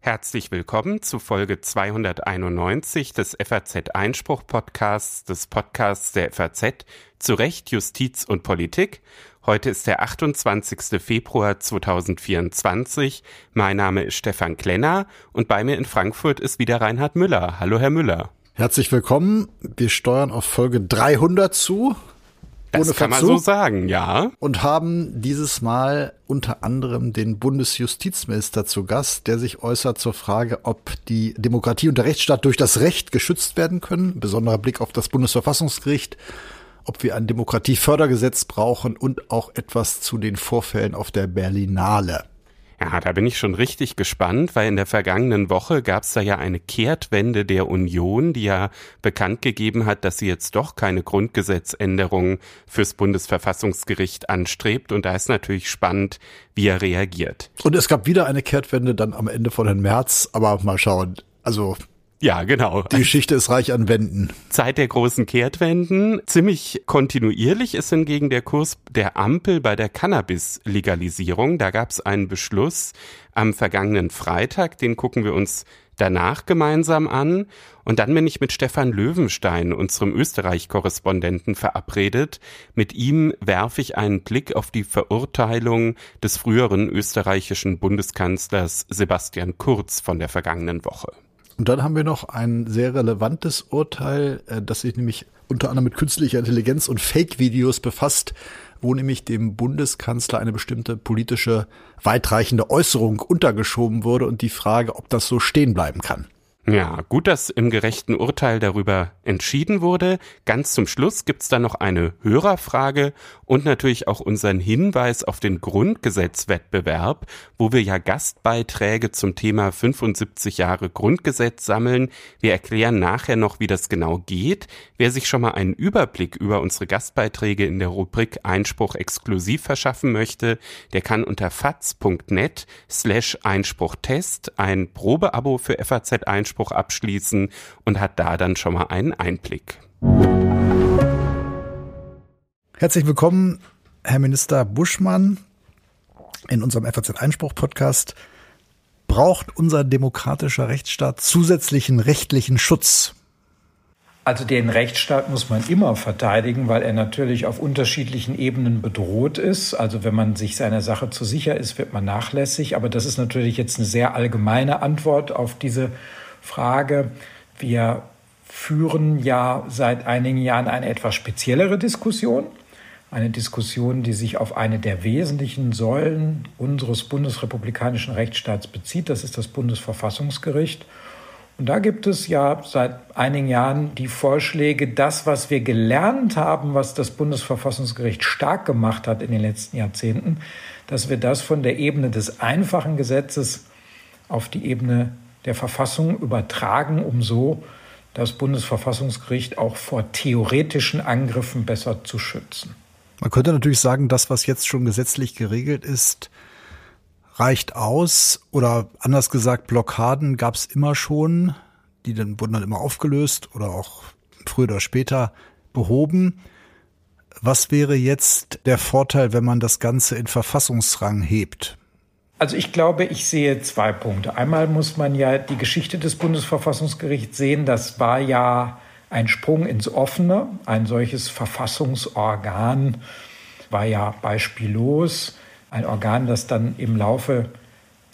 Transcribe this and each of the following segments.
Herzlich willkommen zu Folge 291 des FAZ Einspruch Podcasts, des Podcasts der FAZ zu Recht, Justiz und Politik. Heute ist der 28. Februar 2024. Mein Name ist Stefan Klenner und bei mir in Frankfurt ist wieder Reinhard Müller. Hallo, Herr Müller. Herzlich willkommen. Wir steuern auf Folge 300 zu. Das kann man so sagen, ja. Und haben dieses Mal unter anderem den Bundesjustizminister zu Gast, der sich äußert zur Frage, ob die Demokratie und der Rechtsstaat durch das Recht geschützt werden können. Besonderer Blick auf das Bundesverfassungsgericht, ob wir ein Demokratiefördergesetz brauchen und auch etwas zu den Vorfällen auf der Berlinale. Ja, da bin ich schon richtig gespannt, weil in der vergangenen Woche gab es da ja eine Kehrtwende der Union, die ja bekannt gegeben hat, dass sie jetzt doch keine Grundgesetzänderung fürs Bundesverfassungsgericht anstrebt. Und da ist natürlich spannend, wie er reagiert. Und es gab wieder eine Kehrtwende dann am Ende von Herrn März, aber mal schauen. Also ja, genau. Die Geschichte ist reich an Wänden. Zeit der großen Kehrtwenden. Ziemlich kontinuierlich ist hingegen der Kurs der Ampel bei der Cannabis-Legalisierung. Da gab es einen Beschluss am vergangenen Freitag, den gucken wir uns danach gemeinsam an. Und dann bin ich mit Stefan Löwenstein, unserem Österreich-Korrespondenten, verabredet. Mit ihm werfe ich einen Blick auf die Verurteilung des früheren österreichischen Bundeskanzlers Sebastian Kurz von der vergangenen Woche. Und dann haben wir noch ein sehr relevantes Urteil, äh, das sich nämlich unter anderem mit künstlicher Intelligenz und Fake-Videos befasst, wo nämlich dem Bundeskanzler eine bestimmte politische weitreichende Äußerung untergeschoben wurde und die Frage, ob das so stehen bleiben kann. Ja, gut, dass im gerechten Urteil darüber entschieden wurde. Ganz zum Schluss gibt's dann noch eine Hörerfrage und natürlich auch unseren Hinweis auf den Grundgesetzwettbewerb, wo wir ja Gastbeiträge zum Thema 75 Jahre Grundgesetz sammeln. Wir erklären nachher noch, wie das genau geht. Wer sich schon mal einen Überblick über unsere Gastbeiträge in der Rubrik Einspruch exklusiv verschaffen möchte, der kann unter faz.net slash Einspruchtest ein Probeabo für FAZ Einspruch abschließen und hat da dann schon mal einen Einblick. Herzlich willkommen, Herr Minister Buschmann, in unserem FAZ-Einspruch-Podcast. Braucht unser demokratischer Rechtsstaat zusätzlichen rechtlichen Schutz? Also den Rechtsstaat muss man immer verteidigen, weil er natürlich auf unterschiedlichen Ebenen bedroht ist. Also wenn man sich seiner Sache zu sicher ist, wird man nachlässig. Aber das ist natürlich jetzt eine sehr allgemeine Antwort auf diese Frage. Wir führen ja seit einigen Jahren eine etwas speziellere Diskussion eine Diskussion, die sich auf eine der wesentlichen Säulen unseres bundesrepublikanischen Rechtsstaats bezieht. Das ist das Bundesverfassungsgericht. Und da gibt es ja seit einigen Jahren die Vorschläge, das, was wir gelernt haben, was das Bundesverfassungsgericht stark gemacht hat in den letzten Jahrzehnten, dass wir das von der Ebene des einfachen Gesetzes auf die Ebene der Verfassung übertragen, um so das Bundesverfassungsgericht auch vor theoretischen Angriffen besser zu schützen. Man könnte natürlich sagen, das, was jetzt schon gesetzlich geregelt ist, reicht aus. Oder anders gesagt, Blockaden gab es immer schon. Die dann, wurden dann immer aufgelöst oder auch früher oder später behoben. Was wäre jetzt der Vorteil, wenn man das Ganze in Verfassungsrang hebt? Also ich glaube, ich sehe zwei Punkte. Einmal muss man ja die Geschichte des Bundesverfassungsgerichts sehen. Das war ja ein Sprung ins Offene. Ein solches Verfassungsorgan war ja beispiellos. Ein Organ, das dann im Laufe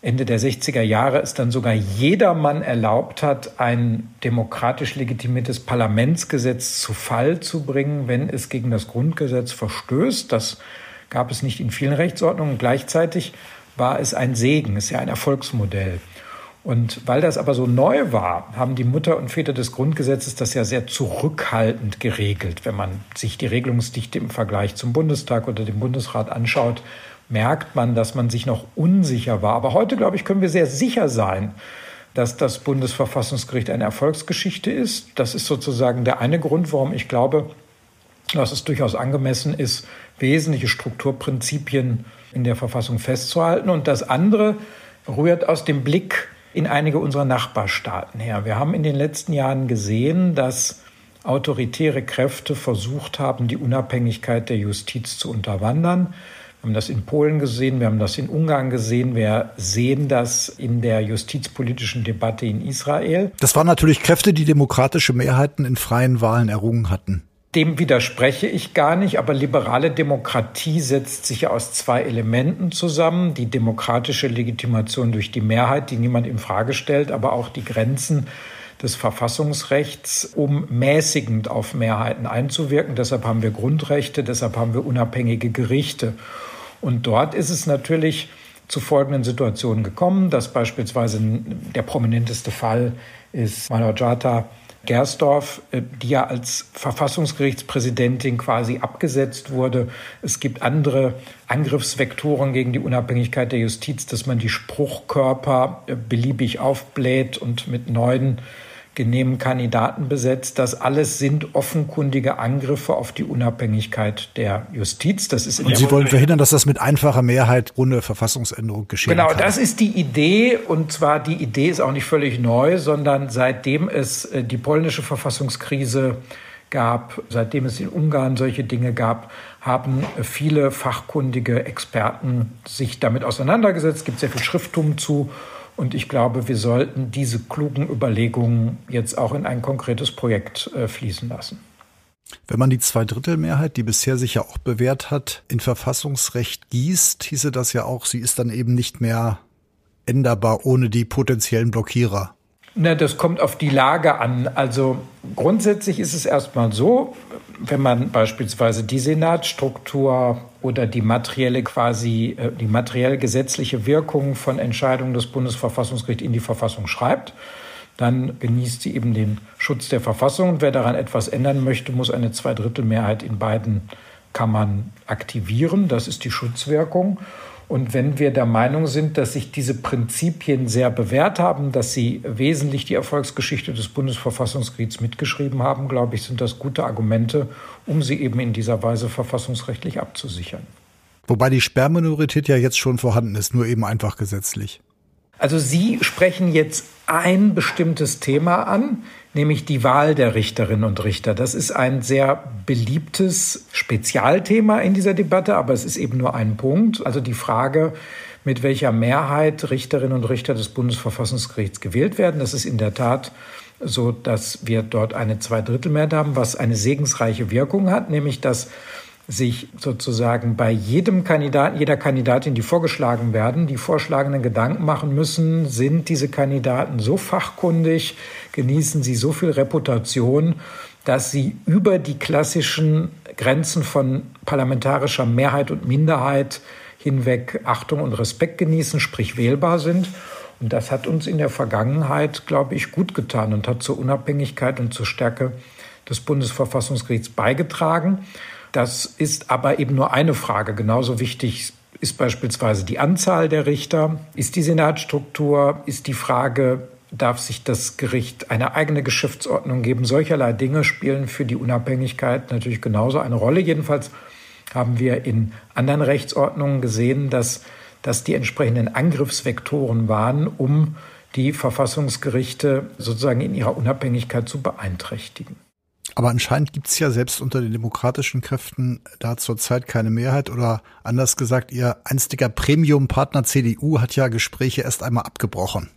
Ende der 60er Jahre es dann sogar jedermann erlaubt hat, ein demokratisch legitimiertes Parlamentsgesetz zu Fall zu bringen, wenn es gegen das Grundgesetz verstößt. Das gab es nicht in vielen Rechtsordnungen. Gleichzeitig war es ein Segen, ist ja ein Erfolgsmodell. Und weil das aber so neu war, haben die Mutter und Väter des Grundgesetzes das ja sehr zurückhaltend geregelt. Wenn man sich die Regelungsdichte im Vergleich zum Bundestag oder dem Bundesrat anschaut, merkt man, dass man sich noch unsicher war. Aber heute, glaube ich, können wir sehr sicher sein, dass das Bundesverfassungsgericht eine Erfolgsgeschichte ist. Das ist sozusagen der eine Grund, warum ich glaube, dass es durchaus angemessen ist, wesentliche Strukturprinzipien in der Verfassung festzuhalten. Und das andere rührt aus dem Blick in einige unserer Nachbarstaaten her. Wir haben in den letzten Jahren gesehen, dass autoritäre Kräfte versucht haben, die Unabhängigkeit der Justiz zu unterwandern. Wir haben das in Polen gesehen, wir haben das in Ungarn gesehen, wir sehen das in der justizpolitischen Debatte in Israel. Das waren natürlich Kräfte, die demokratische Mehrheiten in freien Wahlen errungen hatten. Dem widerspreche ich gar nicht, aber liberale Demokratie setzt sich aus zwei Elementen zusammen. Die demokratische Legitimation durch die Mehrheit, die niemand in Frage stellt, aber auch die Grenzen des Verfassungsrechts, um mäßigend auf Mehrheiten einzuwirken. Deshalb haben wir Grundrechte, deshalb haben wir unabhängige Gerichte. Und dort ist es natürlich zu folgenden Situationen gekommen, dass beispielsweise der prominenteste Fall ist Manojata Gersdorf, äh, die ja als Verfassungsgerichtspräsidentin quasi abgesetzt wurde. Es gibt andere Angriffsvektoren gegen die Unabhängigkeit der Justiz, dass man die Spruchkörper äh, beliebig aufbläht und mit neuen genehmen Kandidaten besetzt. Das alles sind offenkundige Angriffe auf die Unabhängigkeit der Justiz. Das ist und Sie wollen verhindern, dass das mit einfacher Mehrheit ohne Verfassungsänderung geschehen genau, kann. Genau, das ist die Idee. Und zwar die Idee ist auch nicht völlig neu, sondern seitdem es äh, die polnische Verfassungskrise gab, seitdem es in Ungarn solche Dinge gab, haben viele fachkundige Experten sich damit auseinandergesetzt. Es gibt sehr viel Schrifttum zu. Und ich glaube, wir sollten diese klugen Überlegungen jetzt auch in ein konkretes Projekt äh, fließen lassen. Wenn man die Zweidrittelmehrheit, die bisher sich ja auch bewährt hat, in Verfassungsrecht gießt, hieße das ja auch, sie ist dann eben nicht mehr änderbar ohne die potenziellen Blockierer. Na, das kommt auf die Lage an. Also grundsätzlich ist es erstmal so, wenn man beispielsweise die Senatsstruktur oder die materielle quasi äh, die materiell gesetzliche Wirkung von Entscheidungen des Bundesverfassungsgerichts in die Verfassung schreibt, dann genießt sie eben den Schutz der Verfassung. Und wer daran etwas ändern möchte, muss eine Zweidrittelmehrheit in beiden Kammern aktivieren. Das ist die Schutzwirkung. Und wenn wir der Meinung sind, dass sich diese Prinzipien sehr bewährt haben, dass sie wesentlich die Erfolgsgeschichte des Bundesverfassungsgerichts mitgeschrieben haben, glaube ich, sind das gute Argumente, um sie eben in dieser Weise verfassungsrechtlich abzusichern. Wobei die Sperrminorität ja jetzt schon vorhanden ist, nur eben einfach gesetzlich. Also Sie sprechen jetzt ein bestimmtes Thema an, nämlich die Wahl der Richterinnen und Richter. Das ist ein sehr beliebtes Spezialthema in dieser Debatte, aber es ist eben nur ein Punkt. Also die Frage, mit welcher Mehrheit Richterinnen und Richter des Bundesverfassungsgerichts gewählt werden. Das ist in der Tat so, dass wir dort eine Zweidrittelmehrheit haben, was eine segensreiche Wirkung hat, nämlich dass sich sozusagen bei jedem Kandidaten, jeder Kandidatin, die vorgeschlagen werden, die vorschlagenden Gedanken machen müssen, sind diese Kandidaten so fachkundig, genießen sie so viel Reputation, dass sie über die klassischen Grenzen von parlamentarischer Mehrheit und Minderheit hinweg Achtung und Respekt genießen, sprich wählbar sind. Und das hat uns in der Vergangenheit, glaube ich, gut getan und hat zur Unabhängigkeit und zur Stärke des Bundesverfassungsgerichts beigetragen. Das ist aber eben nur eine Frage. Genauso wichtig ist beispielsweise die Anzahl der Richter, ist die Senatsstruktur, ist die Frage, darf sich das Gericht eine eigene Geschäftsordnung geben. Solcherlei Dinge spielen für die Unabhängigkeit natürlich genauso eine Rolle. Jedenfalls haben wir in anderen Rechtsordnungen gesehen, dass das die entsprechenden Angriffsvektoren waren, um die Verfassungsgerichte sozusagen in ihrer Unabhängigkeit zu beeinträchtigen. Aber anscheinend gibt es ja selbst unter den demokratischen Kräften da zurzeit keine Mehrheit oder anders gesagt, ihr einstiger Premium-Partner CDU hat ja Gespräche erst einmal abgebrochen.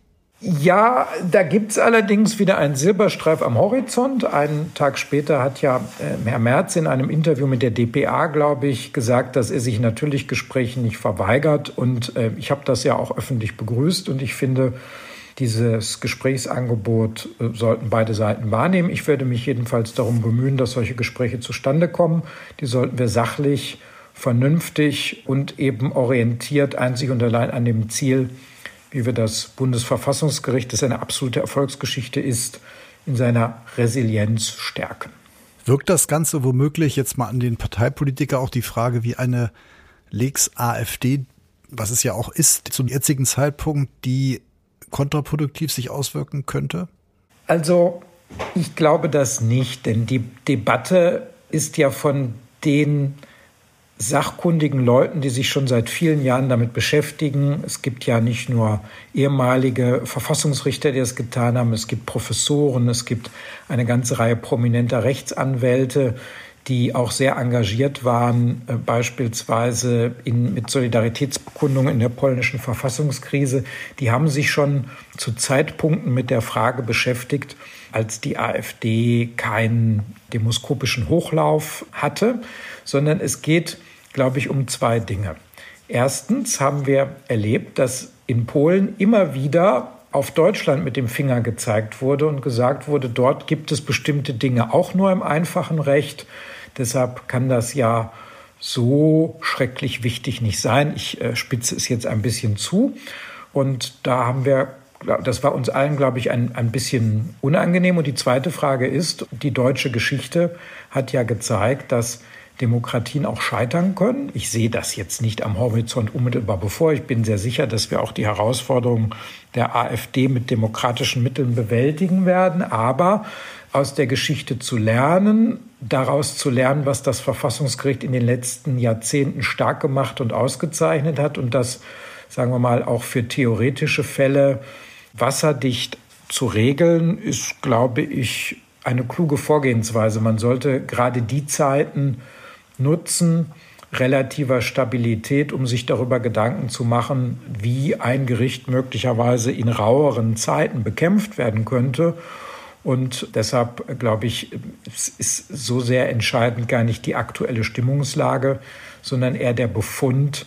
Ja, da gibt's allerdings wieder einen Silberstreif am Horizont. Einen Tag später hat ja äh, Herr Merz in einem Interview mit der DPA, glaube ich, gesagt, dass er sich natürlich Gesprächen nicht verweigert. Und äh, ich habe das ja auch öffentlich begrüßt. Und ich finde, dieses Gesprächsangebot äh, sollten beide Seiten wahrnehmen. Ich werde mich jedenfalls darum bemühen, dass solche Gespräche zustande kommen. Die sollten wir sachlich, vernünftig und eben orientiert einzig und allein an dem Ziel, wie wir das Bundesverfassungsgericht, das eine absolute Erfolgsgeschichte ist, in seiner Resilienz stärken. Wirkt das Ganze womöglich jetzt mal an den Parteipolitiker auch die Frage, wie eine Lex AfD, was es ja auch ist, zum jetzigen Zeitpunkt die kontraproduktiv sich auswirken könnte? Also ich glaube das nicht, denn die Debatte ist ja von den sachkundigen Leuten, die sich schon seit vielen Jahren damit beschäftigen. Es gibt ja nicht nur ehemalige Verfassungsrichter, die das getan haben, es gibt Professoren, es gibt eine ganze Reihe prominenter Rechtsanwälte, die auch sehr engagiert waren, äh, beispielsweise in, mit Solidaritätsbekundungen in der polnischen Verfassungskrise, die haben sich schon zu Zeitpunkten mit der Frage beschäftigt, als die AfD keinen demoskopischen Hochlauf hatte, sondern es geht, glaube ich, um zwei Dinge. Erstens haben wir erlebt, dass in Polen immer wieder auf Deutschland mit dem Finger gezeigt wurde und gesagt wurde, dort gibt es bestimmte Dinge auch nur im einfachen Recht. Deshalb kann das ja so schrecklich wichtig nicht sein. Ich äh, spitze es jetzt ein bisschen zu. Und da haben wir, das war uns allen, glaube ich, ein, ein bisschen unangenehm. Und die zweite Frage ist, die deutsche Geschichte hat ja gezeigt, dass Demokratien auch scheitern können. Ich sehe das jetzt nicht am Horizont unmittelbar bevor. Ich bin sehr sicher, dass wir auch die Herausforderungen der AfD mit demokratischen Mitteln bewältigen werden. Aber aus der Geschichte zu lernen, daraus zu lernen, was das Verfassungsgericht in den letzten Jahrzehnten stark gemacht und ausgezeichnet hat und das, sagen wir mal, auch für theoretische Fälle wasserdicht zu regeln, ist, glaube ich, eine kluge Vorgehensweise. Man sollte gerade die Zeiten nutzen, relativer Stabilität, um sich darüber Gedanken zu machen, wie ein Gericht möglicherweise in raueren Zeiten bekämpft werden könnte. Und deshalb glaube ich, ist so sehr entscheidend gar nicht die aktuelle Stimmungslage, sondern eher der Befund,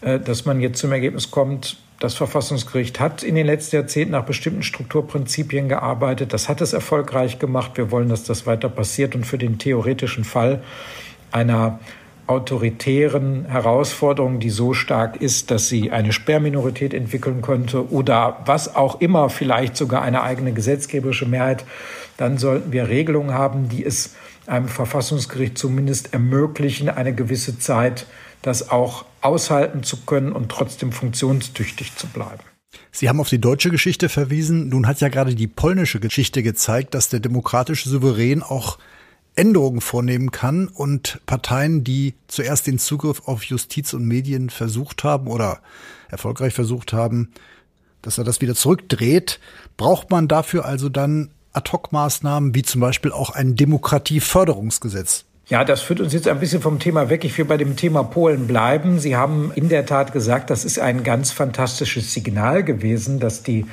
äh, dass man jetzt zum Ergebnis kommt, das Verfassungsgericht hat in den letzten Jahrzehnten nach bestimmten Strukturprinzipien gearbeitet. Das hat es erfolgreich gemacht. Wir wollen, dass das weiter passiert. Und für den theoretischen Fall einer autoritären Herausforderung, die so stark ist, dass sie eine Sperrminorität entwickeln könnte oder was auch immer, vielleicht sogar eine eigene gesetzgeberische Mehrheit, dann sollten wir Regelungen haben, die es einem Verfassungsgericht zumindest ermöglichen, eine gewisse Zeit das auch aushalten zu können und trotzdem funktionstüchtig zu bleiben. Sie haben auf die deutsche Geschichte verwiesen. Nun hat ja gerade die polnische Geschichte gezeigt, dass der demokratische Souverän auch Änderungen vornehmen kann und Parteien, die zuerst den Zugriff auf Justiz und Medien versucht haben oder erfolgreich versucht haben, dass er das wieder zurückdreht, braucht man dafür also dann Ad-hoc-Maßnahmen wie zum Beispiel auch ein Demokratieförderungsgesetz. Ja, das führt uns jetzt ein bisschen vom Thema weg. Ich will bei dem Thema Polen bleiben. Sie haben in der Tat gesagt, das ist ein ganz fantastisches Signal gewesen, dass die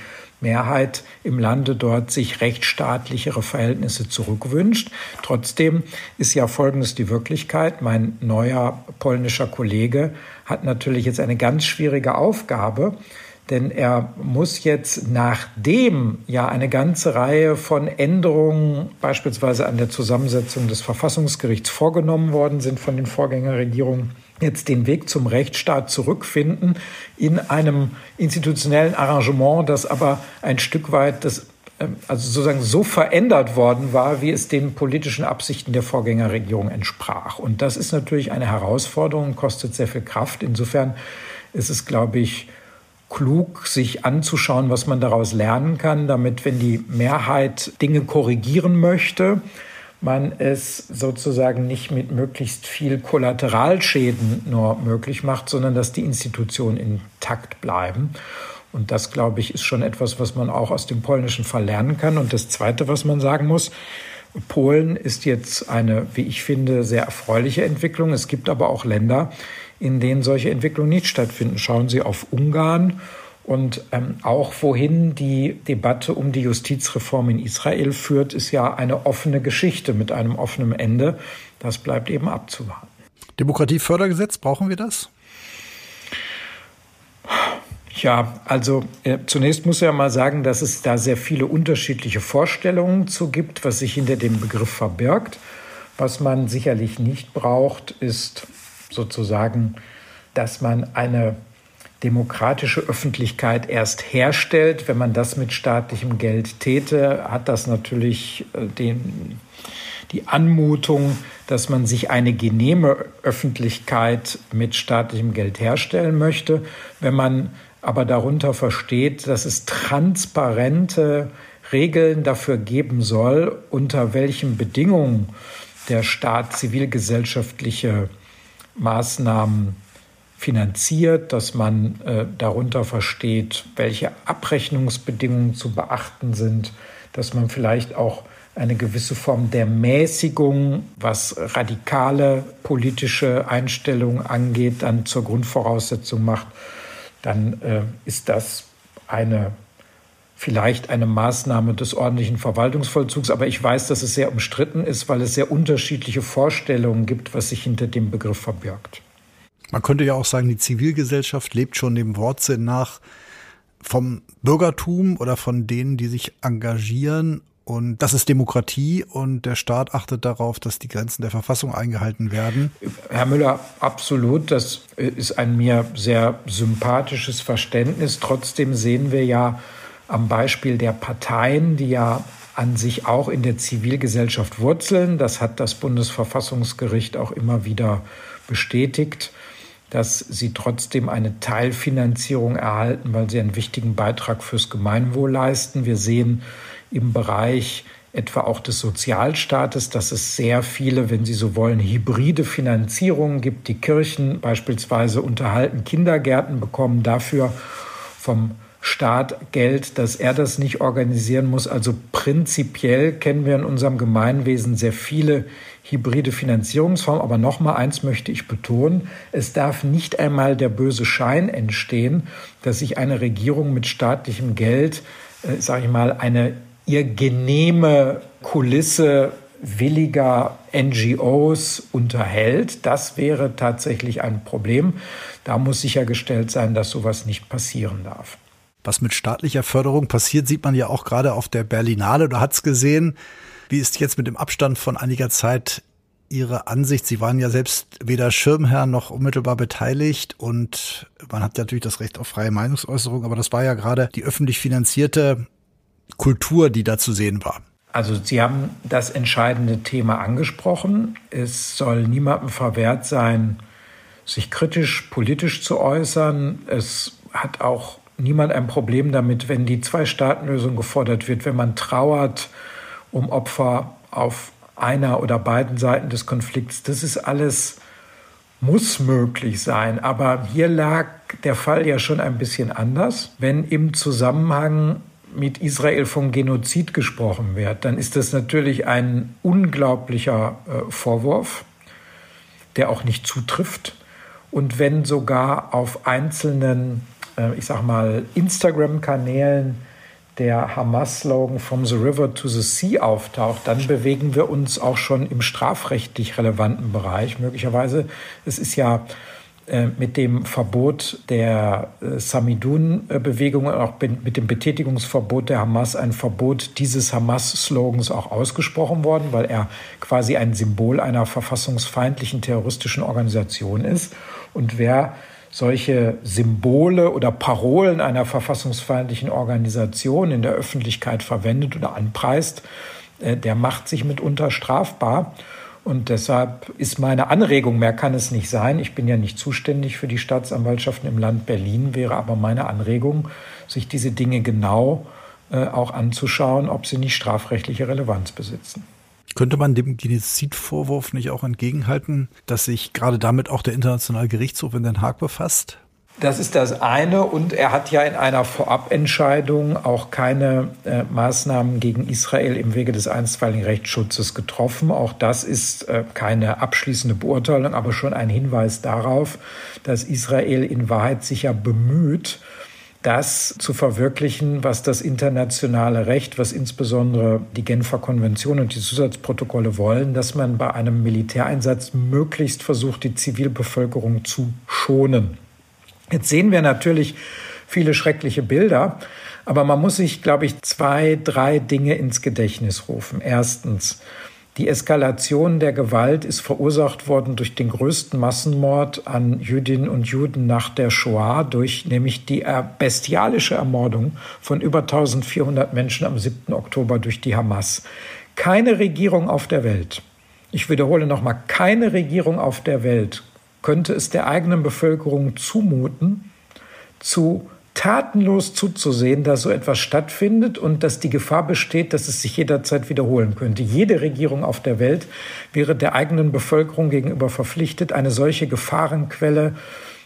Mehrheit im Lande dort sich rechtsstaatlichere Verhältnisse zurückwünscht. Trotzdem ist ja Folgendes die Wirklichkeit. Mein neuer polnischer Kollege hat natürlich jetzt eine ganz schwierige Aufgabe, denn er muss jetzt, nachdem ja eine ganze Reihe von Änderungen beispielsweise an der Zusammensetzung des Verfassungsgerichts vorgenommen worden sind von den Vorgängerregierungen, jetzt den Weg zum Rechtsstaat zurückfinden in einem institutionellen Arrangement, das aber ein Stück weit das ähm, also sozusagen so verändert worden war, wie es den politischen Absichten der Vorgängerregierung entsprach. Und das ist natürlich eine Herausforderung, kostet sehr viel Kraft. Insofern ist es, glaube ich, klug, sich anzuschauen, was man daraus lernen kann, damit, wenn die Mehrheit Dinge korrigieren möchte, man es sozusagen nicht mit möglichst viel Kollateralschäden nur möglich macht, sondern dass die Institutionen intakt bleiben. Und das, glaube ich, ist schon etwas, was man auch aus dem polnischen Fall lernen kann. Und das Zweite, was man sagen muss, Polen ist jetzt eine, wie ich finde, sehr erfreuliche Entwicklung. Es gibt aber auch Länder, in denen solche Entwicklungen nicht stattfinden. Schauen Sie auf Ungarn und ähm, auch wohin die Debatte um die Justizreform in Israel führt, ist ja eine offene Geschichte mit einem offenen Ende. Das bleibt eben abzuwarten. Demokratiefördergesetz, brauchen wir das? Ja, also äh, zunächst muss ich ja mal sagen, dass es da sehr viele unterschiedliche Vorstellungen zu gibt, was sich hinter dem Begriff verbirgt. Was man sicherlich nicht braucht, ist sozusagen, dass man eine demokratische Öffentlichkeit erst herstellt. Wenn man das mit staatlichem Geld täte, hat das natürlich äh, den, die Anmutung, dass man sich eine genehme Öffentlichkeit mit staatlichem Geld herstellen möchte. Wenn man aber darunter versteht, dass es transparente Regeln dafür geben soll, unter welchen Bedingungen der Staat zivilgesellschaftliche Maßnahmen finanziert, dass man äh, darunter versteht, welche Abrechnungsbedingungen zu beachten sind, dass man vielleicht auch eine gewisse Form der Mäßigung, was radikale politische Einstellungen angeht, dann zur Grundvoraussetzung macht, dann äh, ist das eine vielleicht eine Maßnahme des ordentlichen Verwaltungsvollzugs, aber ich weiß, dass es sehr umstritten ist, weil es sehr unterschiedliche Vorstellungen gibt, was sich hinter dem Begriff verbirgt. Man könnte ja auch sagen, die Zivilgesellschaft lebt schon dem Wortsinn nach vom Bürgertum oder von denen, die sich engagieren. Und das ist Demokratie und der Staat achtet darauf, dass die Grenzen der Verfassung eingehalten werden. Herr Müller, absolut. Das ist ein mir sehr sympathisches Verständnis. Trotzdem sehen wir ja am Beispiel der Parteien, die ja an sich auch in der Zivilgesellschaft wurzeln. Das hat das Bundesverfassungsgericht auch immer wieder bestätigt dass sie trotzdem eine Teilfinanzierung erhalten, weil sie einen wichtigen Beitrag fürs Gemeinwohl leisten. Wir sehen im Bereich etwa auch des Sozialstaates, dass es sehr viele, wenn Sie so wollen, hybride Finanzierungen gibt. Die Kirchen beispielsweise unterhalten Kindergärten, bekommen dafür vom Staat Geld, dass er das nicht organisieren muss. Also prinzipiell kennen wir in unserem Gemeinwesen sehr viele hybride Finanzierungsformen. Aber noch mal eins möchte ich betonen. Es darf nicht einmal der böse Schein entstehen, dass sich eine Regierung mit staatlichem Geld, äh, sage ich mal, eine ihr genehme Kulisse williger NGOs unterhält. Das wäre tatsächlich ein Problem. Da muss sichergestellt sein, dass sowas nicht passieren darf. Was mit staatlicher Förderung passiert, sieht man ja auch gerade auf der Berlinale oder hat's gesehen. Wie ist jetzt mit dem Abstand von einiger Zeit Ihre Ansicht? Sie waren ja selbst weder Schirmherr noch unmittelbar beteiligt und man hat natürlich das Recht auf freie Meinungsäußerung, aber das war ja gerade die öffentlich finanzierte Kultur, die da zu sehen war. Also Sie haben das entscheidende Thema angesprochen. Es soll niemandem verwehrt sein, sich kritisch politisch zu äußern. Es hat auch niemand ein Problem damit, wenn die Zwei-Staaten-Lösung gefordert wird, wenn man trauert um Opfer auf einer oder beiden Seiten des Konflikts. Das ist alles, muss möglich sein. Aber hier lag der Fall ja schon ein bisschen anders. Wenn im Zusammenhang mit Israel vom Genozid gesprochen wird, dann ist das natürlich ein unglaublicher äh, Vorwurf, der auch nicht zutrifft. Und wenn sogar auf einzelnen äh, ich sag mal, Instagram-Kanälen der Hamas-Slogan From the River to the Sea auftaucht, dann bewegen wir uns auch schon im strafrechtlich relevanten Bereich. Möglicherweise, es ist ja äh, mit dem Verbot der äh, Samidun-Bewegung und auch mit dem Betätigungsverbot der Hamas ein Verbot dieses Hamas-Slogans auch ausgesprochen worden, weil er quasi ein Symbol einer verfassungsfeindlichen terroristischen Organisation ist. Und wer solche Symbole oder Parolen einer verfassungsfeindlichen Organisation in der Öffentlichkeit verwendet oder anpreist, äh, der macht sich mitunter strafbar. Und deshalb ist meine Anregung, mehr kann es nicht sein. Ich bin ja nicht zuständig für die Staatsanwaltschaften im Land Berlin, wäre aber meine Anregung, sich diese Dinge genau äh, auch anzuschauen, ob sie nicht strafrechtliche Relevanz besitzen. Könnte man dem Genozidvorwurf nicht auch entgegenhalten, dass sich gerade damit auch der Internationale Gerichtshof in Den Haag befasst? Das ist das eine. Und er hat ja in einer Vorabentscheidung auch keine äh, Maßnahmen gegen Israel im Wege des einstweiligen Rechtsschutzes getroffen. Auch das ist äh, keine abschließende Beurteilung, aber schon ein Hinweis darauf, dass Israel in Wahrheit sich ja bemüht, das zu verwirklichen, was das internationale Recht, was insbesondere die Genfer Konvention und die Zusatzprotokolle wollen, dass man bei einem Militäreinsatz möglichst versucht, die Zivilbevölkerung zu schonen. Jetzt sehen wir natürlich viele schreckliche Bilder, aber man muss sich, glaube ich, zwei, drei Dinge ins Gedächtnis rufen. Erstens, die Eskalation der Gewalt ist verursacht worden durch den größten Massenmord an Jüdinnen und Juden nach der Shoah, durch nämlich die bestialische Ermordung von über 1400 Menschen am 7. Oktober durch die Hamas. Keine Regierung auf der Welt, ich wiederhole nochmal, keine Regierung auf der Welt könnte es der eigenen Bevölkerung zumuten, zu tatenlos zuzusehen, dass so etwas stattfindet und dass die Gefahr besteht, dass es sich jederzeit wiederholen könnte. Jede Regierung auf der Welt wäre der eigenen Bevölkerung gegenüber verpflichtet, eine solche Gefahrenquelle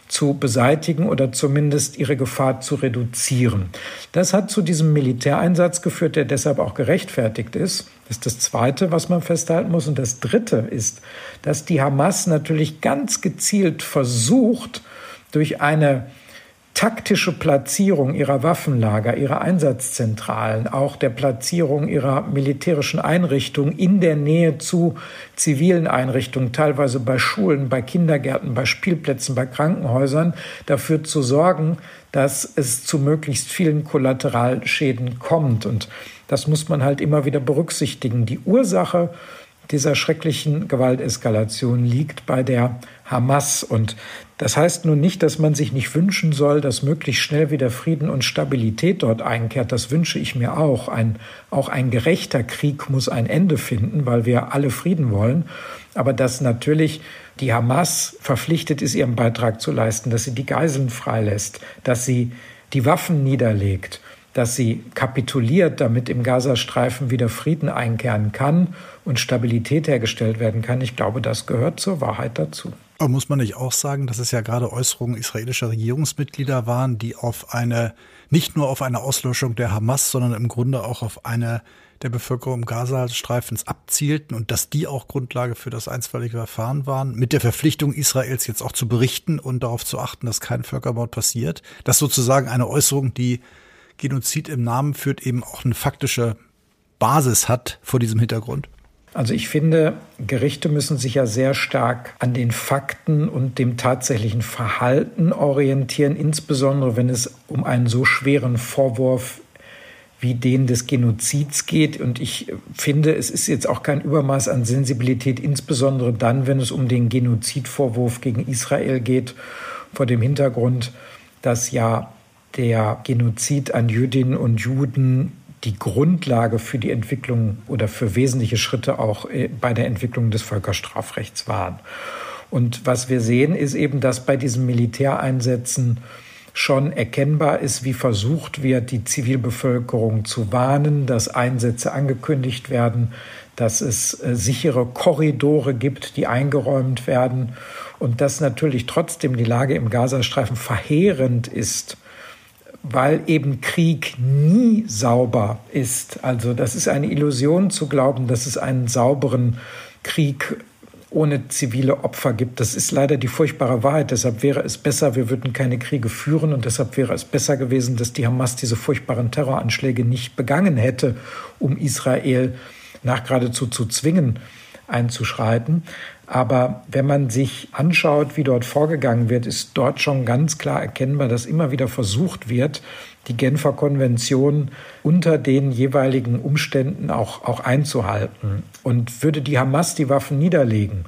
zu beseitigen oder zumindest ihre Gefahr zu reduzieren. Das hat zu diesem Militäreinsatz geführt, der deshalb auch gerechtfertigt ist. Das ist das Zweite, was man festhalten muss. Und das Dritte ist, dass die Hamas natürlich ganz gezielt versucht, durch eine taktische Platzierung ihrer Waffenlager, ihrer Einsatzzentralen, auch der Platzierung ihrer militärischen Einrichtungen in der Nähe zu zivilen Einrichtungen, teilweise bei Schulen, bei Kindergärten, bei Spielplätzen, bei Krankenhäusern, dafür zu sorgen, dass es zu möglichst vielen Kollateralschäden kommt. Und das muss man halt immer wieder berücksichtigen. Die Ursache dieser schrecklichen Gewalteskalation liegt bei der Hamas. Und das heißt nun nicht, dass man sich nicht wünschen soll, dass möglichst schnell wieder Frieden und Stabilität dort einkehrt. Das wünsche ich mir auch. Ein, auch ein gerechter Krieg muss ein Ende finden, weil wir alle Frieden wollen. Aber dass natürlich die Hamas verpflichtet ist, ihren Beitrag zu leisten, dass sie die Geiseln freilässt, dass sie die Waffen niederlegt dass sie kapituliert, damit im Gazastreifen wieder Frieden einkehren kann und Stabilität hergestellt werden kann. Ich glaube, das gehört zur Wahrheit dazu. Aber muss man nicht auch sagen, dass es ja gerade Äußerungen israelischer Regierungsmitglieder waren, die auf eine, nicht nur auf eine Auslöschung der Hamas, sondern im Grunde auch auf eine der Bevölkerung Gazastreifens abzielten und dass die auch Grundlage für das einstweilige Verfahren waren, mit der Verpflichtung Israels jetzt auch zu berichten und darauf zu achten, dass kein Völkermord passiert. Das sozusagen eine Äußerung, die Genozid im Namen führt, eben auch eine faktische Basis hat vor diesem Hintergrund? Also ich finde, Gerichte müssen sich ja sehr stark an den Fakten und dem tatsächlichen Verhalten orientieren, insbesondere wenn es um einen so schweren Vorwurf wie den des Genozids geht. Und ich finde, es ist jetzt auch kein Übermaß an Sensibilität, insbesondere dann, wenn es um den Genozidvorwurf gegen Israel geht, vor dem Hintergrund, dass ja der Genozid an Jüdinnen und Juden die Grundlage für die Entwicklung oder für wesentliche Schritte auch äh, bei der Entwicklung des Völkerstrafrechts waren. Und was wir sehen, ist eben, dass bei diesen Militäreinsätzen schon erkennbar ist, wie versucht wird, die Zivilbevölkerung zu warnen, dass Einsätze angekündigt werden, dass es äh, sichere Korridore gibt, die eingeräumt werden und dass natürlich trotzdem die Lage im Gazastreifen verheerend ist weil eben Krieg nie sauber ist. Also das ist eine Illusion zu glauben, dass es einen sauberen Krieg ohne zivile Opfer gibt. Das ist leider die furchtbare Wahrheit. Deshalb wäre es besser, wir würden keine Kriege führen und deshalb wäre es besser gewesen, dass die Hamas diese furchtbaren Terroranschläge nicht begangen hätte, um Israel nach geradezu zu zwingen, einzuschreiten. Aber wenn man sich anschaut, wie dort vorgegangen wird, ist dort schon ganz klar erkennbar, dass immer wieder versucht wird, die Genfer Konvention unter den jeweiligen Umständen auch, auch einzuhalten. Und würde die Hamas die Waffen niederlegen,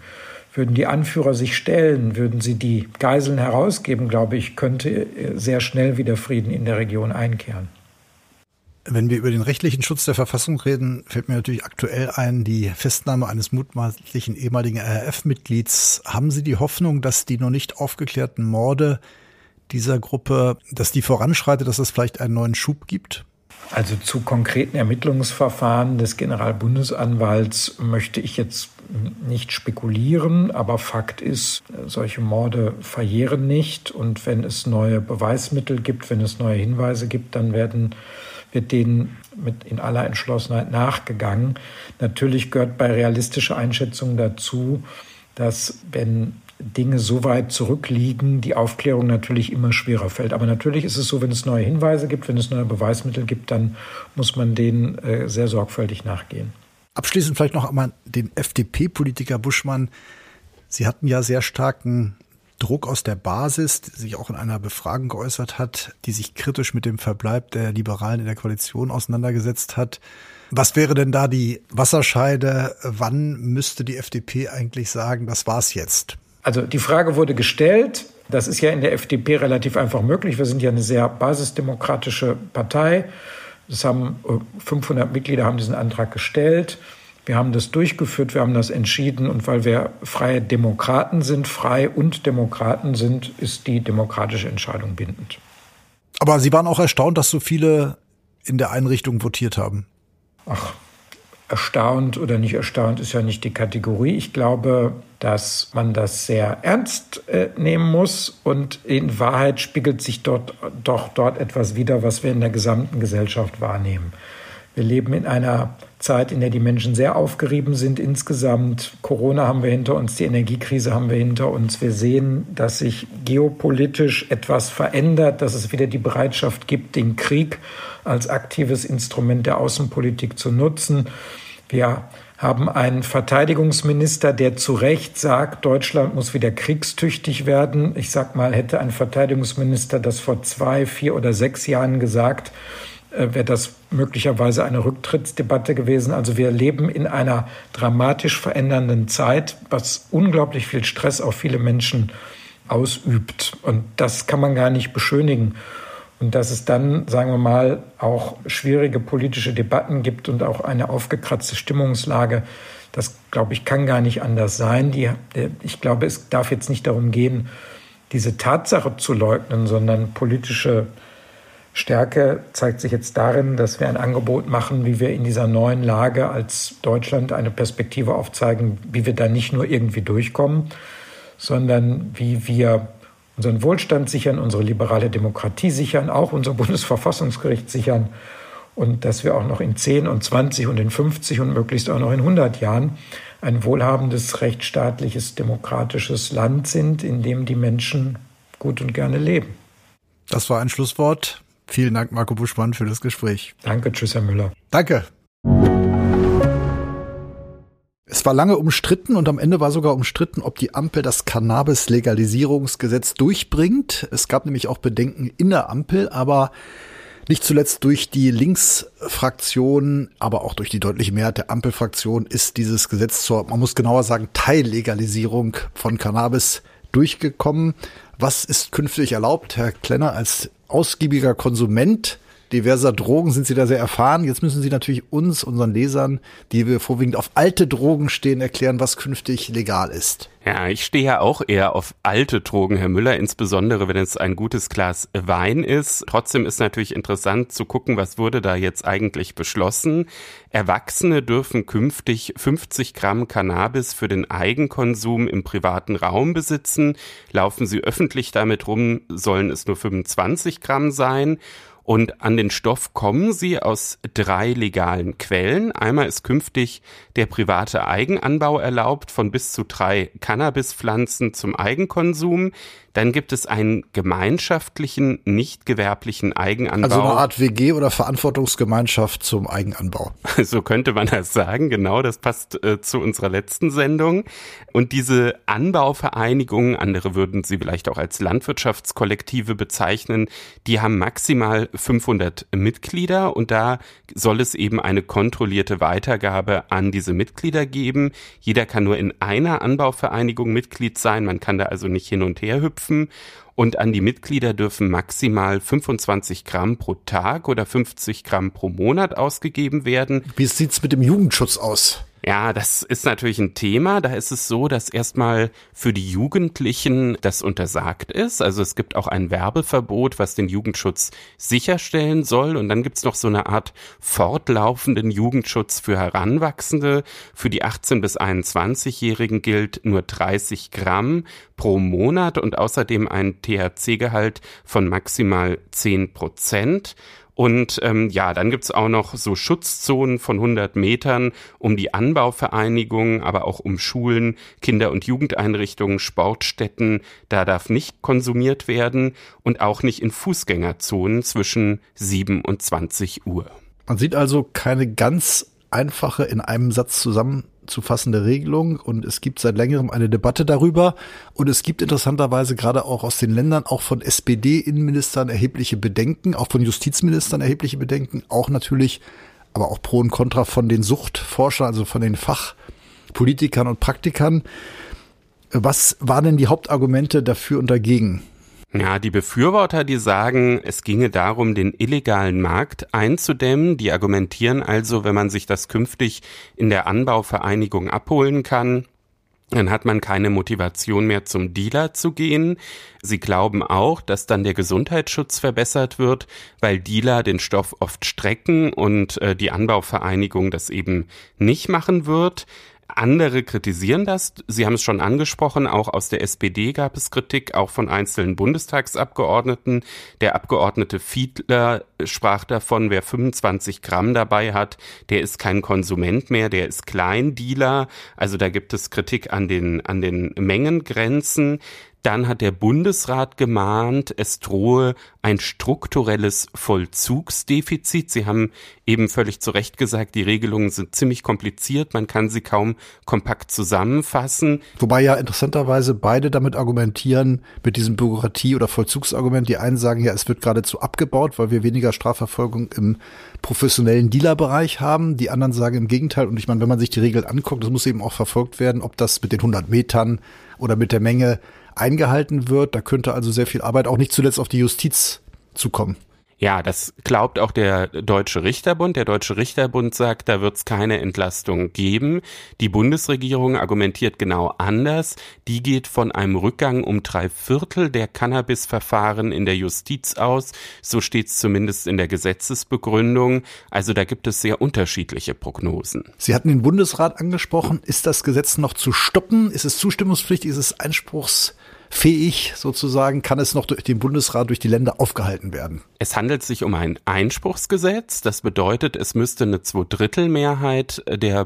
würden die Anführer sich stellen, würden sie die Geiseln herausgeben, glaube ich, könnte sehr schnell wieder Frieden in der Region einkehren. Wenn wir über den rechtlichen Schutz der Verfassung reden, fällt mir natürlich aktuell ein, die Festnahme eines mutmaßlichen ehemaligen RAF-Mitglieds. Haben Sie die Hoffnung, dass die noch nicht aufgeklärten Morde dieser Gruppe, dass die voranschreitet, dass es vielleicht einen neuen Schub gibt? Also zu konkreten Ermittlungsverfahren des Generalbundesanwalts möchte ich jetzt nicht spekulieren, aber Fakt ist, solche Morde verjähren nicht und wenn es neue Beweismittel gibt, wenn es neue Hinweise gibt, dann werden wird denen mit in aller Entschlossenheit nachgegangen. Natürlich gehört bei realistischer Einschätzung dazu, dass wenn Dinge so weit zurückliegen, die Aufklärung natürlich immer schwerer fällt. Aber natürlich ist es so, wenn es neue Hinweise gibt, wenn es neue Beweismittel gibt, dann muss man denen äh, sehr sorgfältig nachgehen. Abschließend vielleicht noch einmal den FDP-Politiker Buschmann. Sie hatten ja sehr starken Druck aus der Basis, die sich auch in einer Befragung geäußert hat, die sich kritisch mit dem Verbleib der Liberalen in der Koalition auseinandergesetzt hat. Was wäre denn da die Wasserscheide? Wann müsste die FDP eigentlich sagen, das war's jetzt? Also die Frage wurde gestellt. Das ist ja in der FDP relativ einfach möglich. Wir sind ja eine sehr basisdemokratische Partei. Das haben 500 äh, Mitglieder haben diesen Antrag gestellt. Wir haben das durchgeführt, wir haben das entschieden und weil wir freie Demokraten sind, frei und Demokraten sind, ist die demokratische Entscheidung bindend. Aber Sie waren auch erstaunt, dass so viele in der Einrichtung votiert haben. Ach, erstaunt oder nicht erstaunt ist ja nicht die Kategorie. Ich glaube, dass man das sehr ernst äh, nehmen muss und in Wahrheit spiegelt sich dort doch dort etwas wider, was wir in der gesamten Gesellschaft wahrnehmen. Wir leben in einer Zeit, in der die Menschen sehr aufgerieben sind insgesamt. Corona haben wir hinter uns, die Energiekrise haben wir hinter uns. Wir sehen, dass sich geopolitisch etwas verändert, dass es wieder die Bereitschaft gibt, den Krieg als aktives Instrument der Außenpolitik zu nutzen. Wir haben einen Verteidigungsminister, der zu Recht sagt, Deutschland muss wieder kriegstüchtig werden. Ich sag mal, hätte ein Verteidigungsminister das vor zwei, vier oder sechs Jahren gesagt, wäre das möglicherweise eine Rücktrittsdebatte gewesen. Also wir leben in einer dramatisch verändernden Zeit, was unglaublich viel Stress auf viele Menschen ausübt. Und das kann man gar nicht beschönigen. Und dass es dann, sagen wir mal, auch schwierige politische Debatten gibt und auch eine aufgekratzte Stimmungslage, das, glaube ich, kann gar nicht anders sein. Die, ich glaube, es darf jetzt nicht darum gehen, diese Tatsache zu leugnen, sondern politische Stärke zeigt sich jetzt darin, dass wir ein Angebot machen, wie wir in dieser neuen Lage als Deutschland eine Perspektive aufzeigen, wie wir da nicht nur irgendwie durchkommen, sondern wie wir unseren Wohlstand sichern, unsere liberale Demokratie sichern, auch unser Bundesverfassungsgericht sichern und dass wir auch noch in 10 und 20 und in 50 und möglichst auch noch in 100 Jahren ein wohlhabendes, rechtsstaatliches, demokratisches Land sind, in dem die Menschen gut und gerne leben. Das war ein Schlusswort. Vielen Dank, Marco Buschmann, für das Gespräch. Danke, tschüss, Herr Müller. Danke. Es war lange umstritten und am Ende war sogar umstritten, ob die Ampel das Cannabis-Legalisierungsgesetz durchbringt. Es gab nämlich auch Bedenken in der Ampel, aber nicht zuletzt durch die Linksfraktion, aber auch durch die deutliche Mehrheit der Ampelfraktion ist dieses Gesetz zur, man muss genauer sagen, Teillegalisierung von Cannabis durchgekommen. Was ist künftig erlaubt, Herr Klenner, als ausgiebiger Konsument diverser Drogen sind Sie da sehr erfahren. Jetzt müssen Sie natürlich uns, unseren Lesern, die wir vorwiegend auf alte Drogen stehen, erklären, was künftig legal ist. Ja, ich stehe ja auch eher auf alte Drogen, Herr Müller, insbesondere wenn es ein gutes Glas Wein ist. Trotzdem ist natürlich interessant zu gucken, was wurde da jetzt eigentlich beschlossen. Erwachsene dürfen künftig 50 Gramm Cannabis für den Eigenkonsum im privaten Raum besitzen. Laufen sie öffentlich damit rum, sollen es nur 25 Gramm sein. Und an den Stoff kommen sie aus drei legalen Quellen. Einmal ist künftig der private Eigenanbau erlaubt von bis zu drei Cannabispflanzen zum Eigenkonsum. Dann gibt es einen gemeinschaftlichen, nicht gewerblichen Eigenanbau. Also eine Art WG oder Verantwortungsgemeinschaft zum Eigenanbau. So könnte man das sagen, genau, das passt äh, zu unserer letzten Sendung. Und diese Anbauvereinigungen, andere würden sie vielleicht auch als Landwirtschaftskollektive bezeichnen, die haben maximal 500 Mitglieder und da soll es eben eine kontrollierte Weitergabe an diese Mitglieder geben. Jeder kann nur in einer Anbauvereinigung Mitglied sein, man kann da also nicht hin und her hüpfen knüpfen und an die Mitglieder dürfen maximal 25 Gramm pro Tag oder 50 Gramm pro Monat ausgegeben werden. Wie sieht's mit dem Jugendschutz aus? Ja, das ist natürlich ein Thema. Da ist es so, dass erstmal für die Jugendlichen das untersagt ist. Also es gibt auch ein Werbeverbot, was den Jugendschutz sicherstellen soll. Und dann gibt's noch so eine Art fortlaufenden Jugendschutz für Heranwachsende. Für die 18- bis 21-Jährigen gilt nur 30 Gramm pro Monat und außerdem ein THC-Gehalt von maximal 10 Prozent. Und ähm, ja, dann gibt's auch noch so Schutzzonen von 100 Metern um die Anbauvereinigungen, aber auch um Schulen, Kinder- und Jugendeinrichtungen, Sportstätten. Da darf nicht konsumiert werden und auch nicht in Fußgängerzonen zwischen 7 und 20 Uhr. Man sieht also keine ganz einfache in einem Satz zusammen zu fassende Regelung und es gibt seit längerem eine Debatte darüber und es gibt interessanterweise gerade auch aus den Ländern, auch von SPD-Innenministern erhebliche Bedenken, auch von Justizministern erhebliche Bedenken, auch natürlich, aber auch Pro und Contra von den Suchtforschern, also von den Fachpolitikern und Praktikern. Was waren denn die Hauptargumente dafür und dagegen? Ja, die Befürworter, die sagen, es ginge darum, den illegalen Markt einzudämmen. Die argumentieren also, wenn man sich das künftig in der Anbauvereinigung abholen kann, dann hat man keine Motivation mehr zum Dealer zu gehen. Sie glauben auch, dass dann der Gesundheitsschutz verbessert wird, weil Dealer den Stoff oft strecken und äh, die Anbauvereinigung das eben nicht machen wird. Andere kritisieren das. Sie haben es schon angesprochen, auch aus der SPD gab es Kritik, auch von einzelnen Bundestagsabgeordneten. Der Abgeordnete Fiedler sprach davon, wer 25 Gramm dabei hat, der ist kein Konsument mehr, der ist Kleindealer. Also da gibt es Kritik an den, an den Mengengrenzen. Dann hat der Bundesrat gemahnt, es drohe ein strukturelles Vollzugsdefizit. Sie haben eben völlig zu Recht gesagt, die Regelungen sind ziemlich kompliziert, man kann sie kaum kompakt zusammenfassen. Wobei ja interessanterweise beide damit argumentieren, mit diesem Bürokratie- oder Vollzugsargument. Die einen sagen ja, es wird geradezu abgebaut, weil wir weniger Strafverfolgung im professionellen Dealerbereich haben. Die anderen sagen im Gegenteil. Und ich meine, wenn man sich die Regeln anguckt, das muss eben auch verfolgt werden, ob das mit den 100 Metern oder mit der Menge eingehalten wird. Da könnte also sehr viel Arbeit auch nicht zuletzt auf die Justiz zukommen. Ja, das glaubt auch der Deutsche Richterbund. Der Deutsche Richterbund sagt, da wird es keine Entlastung geben. Die Bundesregierung argumentiert genau anders. Die geht von einem Rückgang um drei Viertel der Cannabis-Verfahren in der Justiz aus. So steht es zumindest in der Gesetzesbegründung. Also da gibt es sehr unterschiedliche Prognosen. Sie hatten den Bundesrat angesprochen. Ist das Gesetz noch zu stoppen? Ist es zustimmungspflichtig? Ist es Einspruchs fähig sozusagen, kann es noch durch den Bundesrat, durch die Länder aufgehalten werden. Es handelt sich um ein Einspruchsgesetz. Das bedeutet, es müsste eine Zweidrittelmehrheit der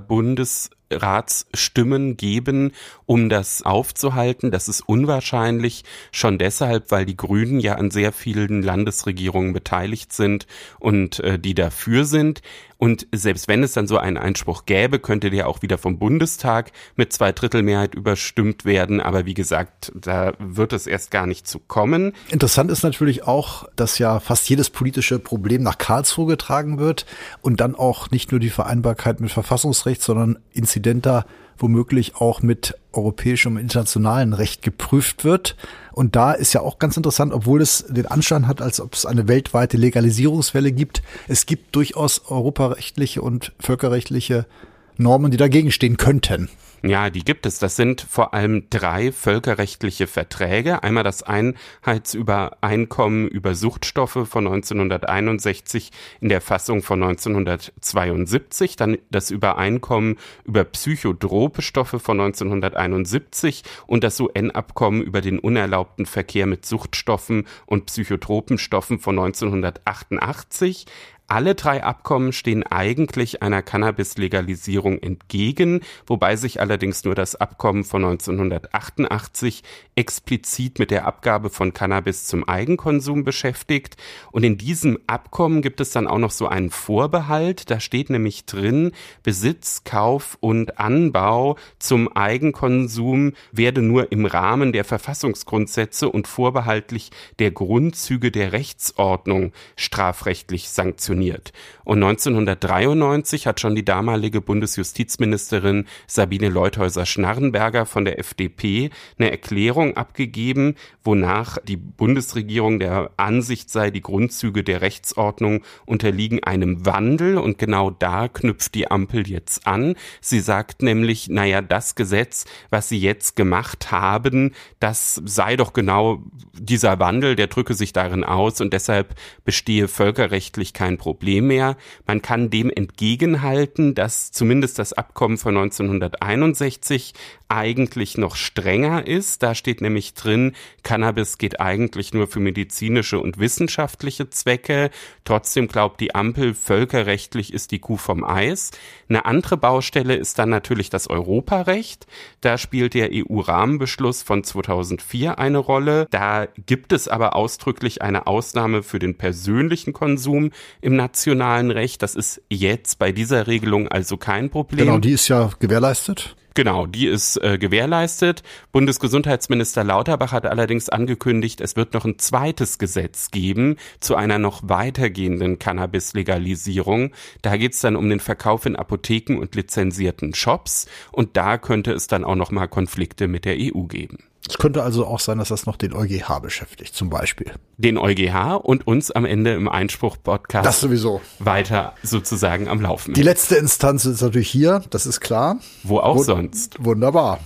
Bundesratsstimmen geben, um das aufzuhalten. Das ist unwahrscheinlich, schon deshalb, weil die Grünen ja an sehr vielen Landesregierungen beteiligt sind und äh, die dafür sind. Und selbst wenn es dann so einen Einspruch gäbe, könnte der auch wieder vom Bundestag mit Zweidrittelmehrheit überstimmt werden. Aber wie gesagt, da wird es erst gar nicht zu kommen. Interessant ist natürlich auch, dass ja fast jedes politische Problem nach Karlsruhe getragen wird und dann auch nicht nur die Vereinbarkeit mit Verfassungsrecht, sondern inzidenter womöglich auch mit europäischem und internationalen Recht geprüft wird. Und da ist ja auch ganz interessant, obwohl es den Anschein hat, als ob es eine weltweite Legalisierungswelle gibt. Es gibt durchaus europarechtliche und völkerrechtliche Normen, die dagegen stehen könnten. Ja, die gibt es. Das sind vor allem drei völkerrechtliche Verträge. Einmal das Einheitsübereinkommen über Suchtstoffe von 1961 in der Fassung von 1972, dann das Übereinkommen über psychotrope Stoffe von 1971 und das UN-Abkommen über den unerlaubten Verkehr mit Suchtstoffen und psychotropen Stoffen von 1988. Alle drei Abkommen stehen eigentlich einer Cannabis-Legalisierung entgegen, wobei sich allerdings nur das Abkommen von 1988 explizit mit der Abgabe von Cannabis zum Eigenkonsum beschäftigt. Und in diesem Abkommen gibt es dann auch noch so einen Vorbehalt. Da steht nämlich drin, Besitz, Kauf und Anbau zum Eigenkonsum werde nur im Rahmen der Verfassungsgrundsätze und vorbehaltlich der Grundzüge der Rechtsordnung strafrechtlich sanktioniert funktioniert. Und 1993 hat schon die damalige Bundesjustizministerin Sabine Leuthäuser-Schnarrenberger von der FDP eine Erklärung abgegeben, wonach die Bundesregierung der Ansicht sei, die Grundzüge der Rechtsordnung unterliegen einem Wandel und genau da knüpft die Ampel jetzt an. Sie sagt nämlich, naja, das Gesetz, was sie jetzt gemacht haben, das sei doch genau dieser Wandel, der drücke sich darin aus und deshalb bestehe völkerrechtlich kein Problem mehr. Man kann dem entgegenhalten, dass zumindest das Abkommen von 1961 eigentlich noch strenger ist. Da steht nämlich drin, Cannabis geht eigentlich nur für medizinische und wissenschaftliche Zwecke. Trotzdem glaubt die Ampel, völkerrechtlich ist die Kuh vom Eis. Eine andere Baustelle ist dann natürlich das Europarecht. Da spielt der EU-Rahmenbeschluss von 2004 eine Rolle. Da gibt es aber ausdrücklich eine Ausnahme für den persönlichen Konsum im nationalen Recht. Das ist jetzt bei dieser Regelung also kein Problem. Genau, die ist ja gewährleistet. Genau, die ist äh, gewährleistet. Bundesgesundheitsminister Lauterbach hat allerdings angekündigt, es wird noch ein zweites Gesetz geben zu einer noch weitergehenden Cannabis-Legalisierung. Da geht's dann um den Verkauf in Apotheken und lizenzierten Shops und da könnte es dann auch noch mal Konflikte mit der EU geben. Es könnte also auch sein, dass das noch den EuGH beschäftigt, zum Beispiel. Den EuGH und uns am Ende im Einspruch-Podcast. Das sowieso. Weiter sozusagen am Laufen. Die letzte Instanz ist natürlich hier, das ist klar. Wo auch Wo sonst. Wunderbar.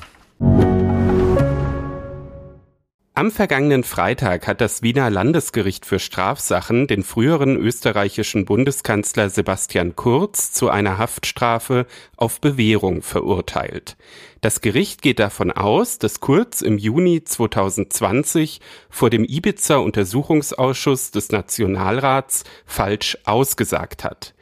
Am vergangenen Freitag hat das Wiener Landesgericht für Strafsachen den früheren österreichischen Bundeskanzler Sebastian Kurz zu einer Haftstrafe auf Bewährung verurteilt. Das Gericht geht davon aus, dass Kurz im Juni 2020 vor dem Ibiza Untersuchungsausschuss des Nationalrats falsch ausgesagt hat.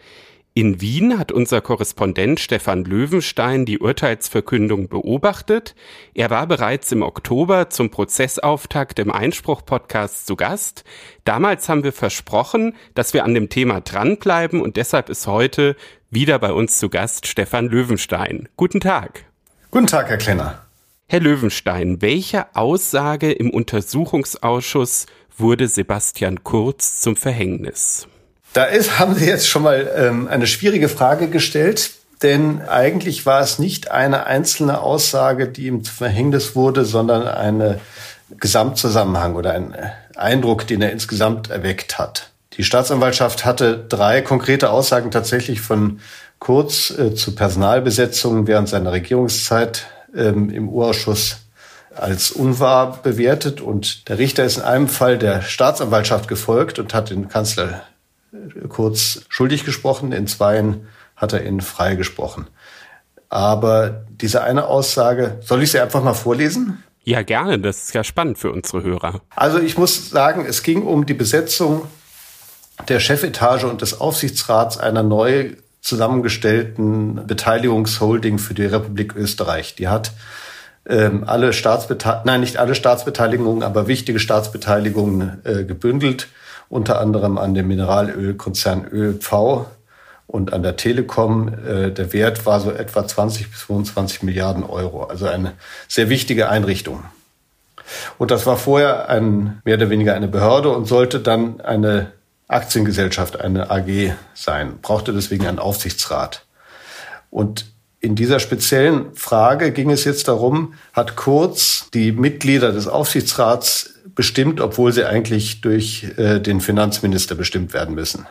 In Wien hat unser Korrespondent Stefan Löwenstein die Urteilsverkündung beobachtet. Er war bereits im Oktober zum Prozessauftakt im Einspruch-Podcast zu Gast. Damals haben wir versprochen, dass wir an dem Thema dranbleiben und deshalb ist heute wieder bei uns zu Gast Stefan Löwenstein. Guten Tag. Guten Tag, Herr Klenner. Herr Löwenstein, welche Aussage im Untersuchungsausschuss wurde Sebastian Kurz zum Verhängnis? Da ist, haben Sie jetzt schon mal ähm, eine schwierige Frage gestellt, denn eigentlich war es nicht eine einzelne Aussage, die ihm zu Verhängnis wurde, sondern ein Gesamtzusammenhang oder ein Eindruck, den er insgesamt erweckt hat. Die Staatsanwaltschaft hatte drei konkrete Aussagen tatsächlich von Kurz äh, zu Personalbesetzungen während seiner Regierungszeit ähm, im Urausschuss als unwahr bewertet und der Richter ist in einem Fall der Staatsanwaltschaft gefolgt und hat den Kanzler kurz schuldig gesprochen, in zweien hat er ihn freigesprochen. Aber diese eine Aussage, soll ich sie einfach mal vorlesen? Ja, gerne. Das ist ja spannend für unsere Hörer. Also ich muss sagen, es ging um die Besetzung der Chefetage und des Aufsichtsrats einer neu zusammengestellten Beteiligungsholding für die Republik Österreich. Die hat ähm, alle Staatsbeteiligungen, nein, nicht alle Staatsbeteiligungen, aber wichtige Staatsbeteiligungen äh, gebündelt unter anderem an dem Mineralölkonzern ÖV und an der Telekom. Äh, der Wert war so etwa 20 bis 25 Milliarden Euro, also eine sehr wichtige Einrichtung. Und das war vorher ein, mehr oder weniger eine Behörde und sollte dann eine Aktiengesellschaft, eine AG sein, brauchte deswegen einen Aufsichtsrat. Und in dieser speziellen Frage ging es jetzt darum, hat Kurz die Mitglieder des Aufsichtsrats bestimmt, obwohl sie eigentlich durch äh, den Finanzminister bestimmt werden müssen.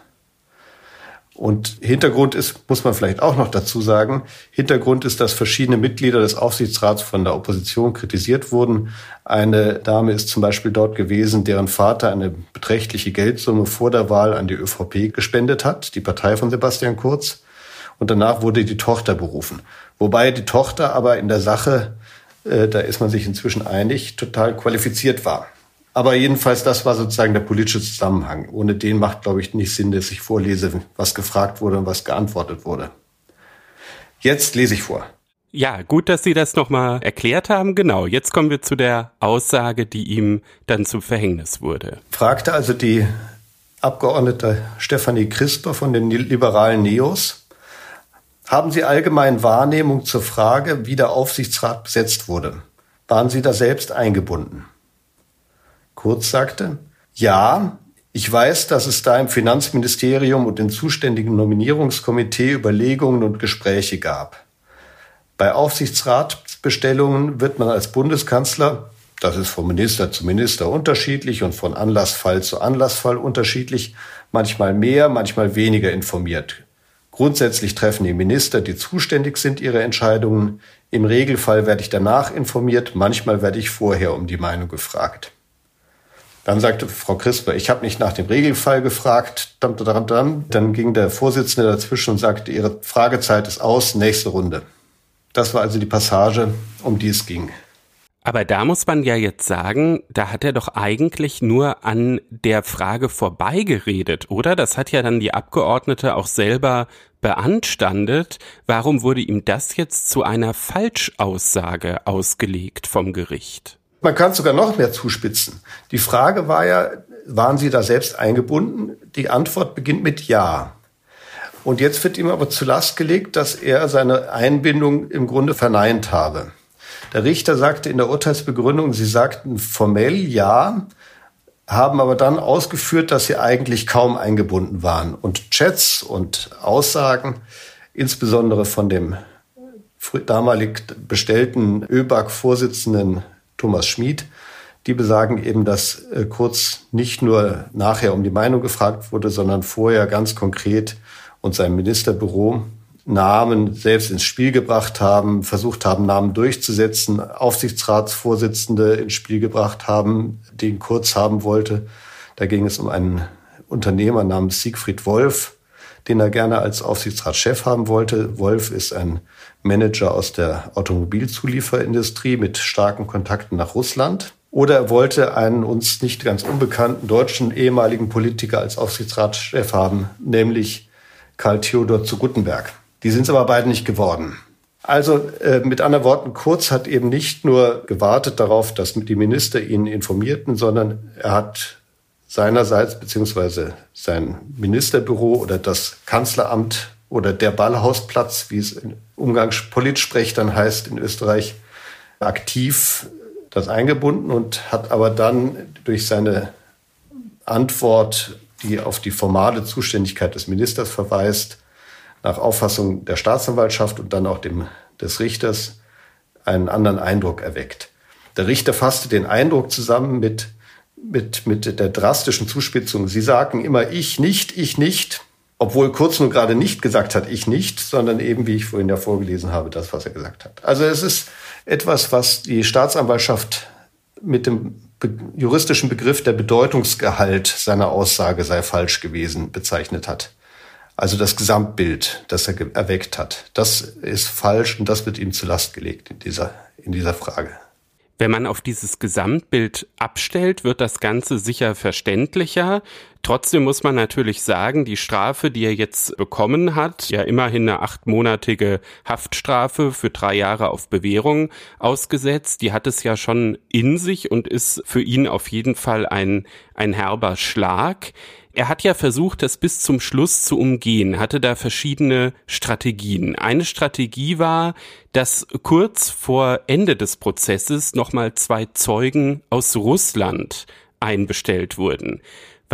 Und Hintergrund ist, muss man vielleicht auch noch dazu sagen, Hintergrund ist, dass verschiedene Mitglieder des Aufsichtsrats von der Opposition kritisiert wurden. Eine Dame ist zum Beispiel dort gewesen, deren Vater eine beträchtliche Geldsumme vor der Wahl an die ÖVP gespendet hat, die Partei von Sebastian Kurz. Und danach wurde die Tochter berufen. Wobei die Tochter aber in der Sache, äh, da ist man sich inzwischen einig, total qualifiziert war. Aber jedenfalls, das war sozusagen der politische Zusammenhang. Ohne den macht, glaube ich, nicht Sinn, dass ich vorlese, was gefragt wurde und was geantwortet wurde. Jetzt lese ich vor. Ja, gut, dass Sie das nochmal erklärt haben. Genau, jetzt kommen wir zu der Aussage, die ihm dann zum Verhängnis wurde. Fragte also die Abgeordnete Stefanie Crisper von den liberalen Neos, haben Sie allgemein Wahrnehmung zur Frage, wie der Aufsichtsrat besetzt wurde? Waren Sie da selbst eingebunden? Kurz sagte, ja, ich weiß, dass es da im Finanzministerium und im zuständigen Nominierungskomitee Überlegungen und Gespräche gab. Bei Aufsichtsratsbestellungen wird man als Bundeskanzler, das ist von Minister zu Minister unterschiedlich und von Anlassfall zu Anlassfall unterschiedlich, manchmal mehr, manchmal weniger informiert. Grundsätzlich treffen die Minister, die zuständig sind, ihre Entscheidungen. Im Regelfall werde ich danach informiert, manchmal werde ich vorher um die Meinung gefragt. Dann sagte Frau Crisper, ich habe nicht nach dem Regelfall gefragt. Dann ging der Vorsitzende dazwischen und sagte, Ihre Fragezeit ist aus, nächste Runde. Das war also die Passage, um die es ging. Aber da muss man ja jetzt sagen, da hat er doch eigentlich nur an der Frage vorbeigeredet, oder? Das hat ja dann die Abgeordnete auch selber beanstandet. Warum wurde ihm das jetzt zu einer Falschaussage ausgelegt vom Gericht? Man kann es sogar noch mehr zuspitzen. Die Frage war ja, waren Sie da selbst eingebunden? Die Antwort beginnt mit Ja. Und jetzt wird ihm aber zu Last gelegt, dass er seine Einbindung im Grunde verneint habe. Der Richter sagte in der Urteilsbegründung, Sie sagten formell Ja, haben aber dann ausgeführt, dass Sie eigentlich kaum eingebunden waren. Und Chats und Aussagen, insbesondere von dem damalig bestellten ÖBAG-Vorsitzenden Thomas Schmid. Die besagen eben, dass äh, Kurz nicht nur nachher um die Meinung gefragt wurde, sondern vorher ganz konkret und sein Ministerbüro Namen selbst ins Spiel gebracht haben, versucht haben, Namen durchzusetzen, Aufsichtsratsvorsitzende ins Spiel gebracht haben, den Kurz haben wollte. Da ging es um einen Unternehmer namens Siegfried Wolf, den er gerne als Aufsichtsratschef haben wollte. Wolf ist ein Manager aus der Automobilzulieferindustrie mit starken Kontakten nach Russland. Oder er wollte einen uns nicht ganz unbekannten deutschen ehemaligen Politiker als Aufsichtsratschef haben, nämlich Karl Theodor zu Guttenberg. Die sind es aber beide nicht geworden. Also äh, mit anderen Worten, Kurz hat eben nicht nur gewartet darauf, dass die Minister ihn informierten, sondern er hat seinerseits beziehungsweise sein Ministerbüro oder das Kanzleramt oder der Ballhausplatz, wie es in Umgangspolitsprech dann heißt in Österreich, aktiv das eingebunden und hat aber dann durch seine Antwort, die auf die formale Zuständigkeit des Ministers verweist, nach Auffassung der Staatsanwaltschaft und dann auch dem, des Richters einen anderen Eindruck erweckt. Der Richter fasste den Eindruck zusammen mit mit, mit der drastischen Zuspitzung. Sie sagen immer ich nicht, ich nicht, obwohl Kurz nur gerade nicht gesagt hat, ich nicht, sondern eben, wie ich vorhin ja vorgelesen habe, das, was er gesagt hat. Also es ist etwas, was die Staatsanwaltschaft mit dem juristischen Begriff der Bedeutungsgehalt seiner Aussage sei falsch gewesen bezeichnet hat. Also das Gesamtbild, das er erweckt hat, das ist falsch und das wird ihm zu Last gelegt in dieser, in dieser Frage. Wenn man auf dieses Gesamtbild abstellt, wird das Ganze sicher verständlicher. Trotzdem muss man natürlich sagen, die Strafe, die er jetzt bekommen hat, ja immerhin eine achtmonatige Haftstrafe für drei Jahre auf Bewährung ausgesetzt, die hat es ja schon in sich und ist für ihn auf jeden Fall ein, ein herber Schlag. Er hat ja versucht, das bis zum Schluss zu umgehen, hatte da verschiedene Strategien. Eine Strategie war, dass kurz vor Ende des Prozesses nochmal zwei Zeugen aus Russland einbestellt wurden.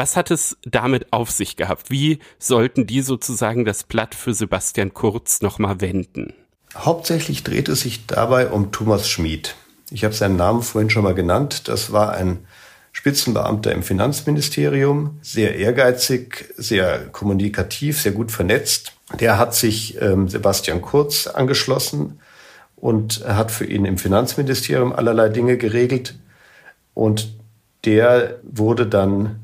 Was hat es damit auf sich gehabt? Wie sollten die sozusagen das Blatt für Sebastian Kurz nochmal wenden? Hauptsächlich dreht es sich dabei um Thomas Schmid. Ich habe seinen Namen vorhin schon mal genannt. Das war ein Spitzenbeamter im Finanzministerium, sehr ehrgeizig, sehr kommunikativ, sehr gut vernetzt. Der hat sich ähm, Sebastian Kurz angeschlossen und hat für ihn im Finanzministerium allerlei Dinge geregelt. Und der wurde dann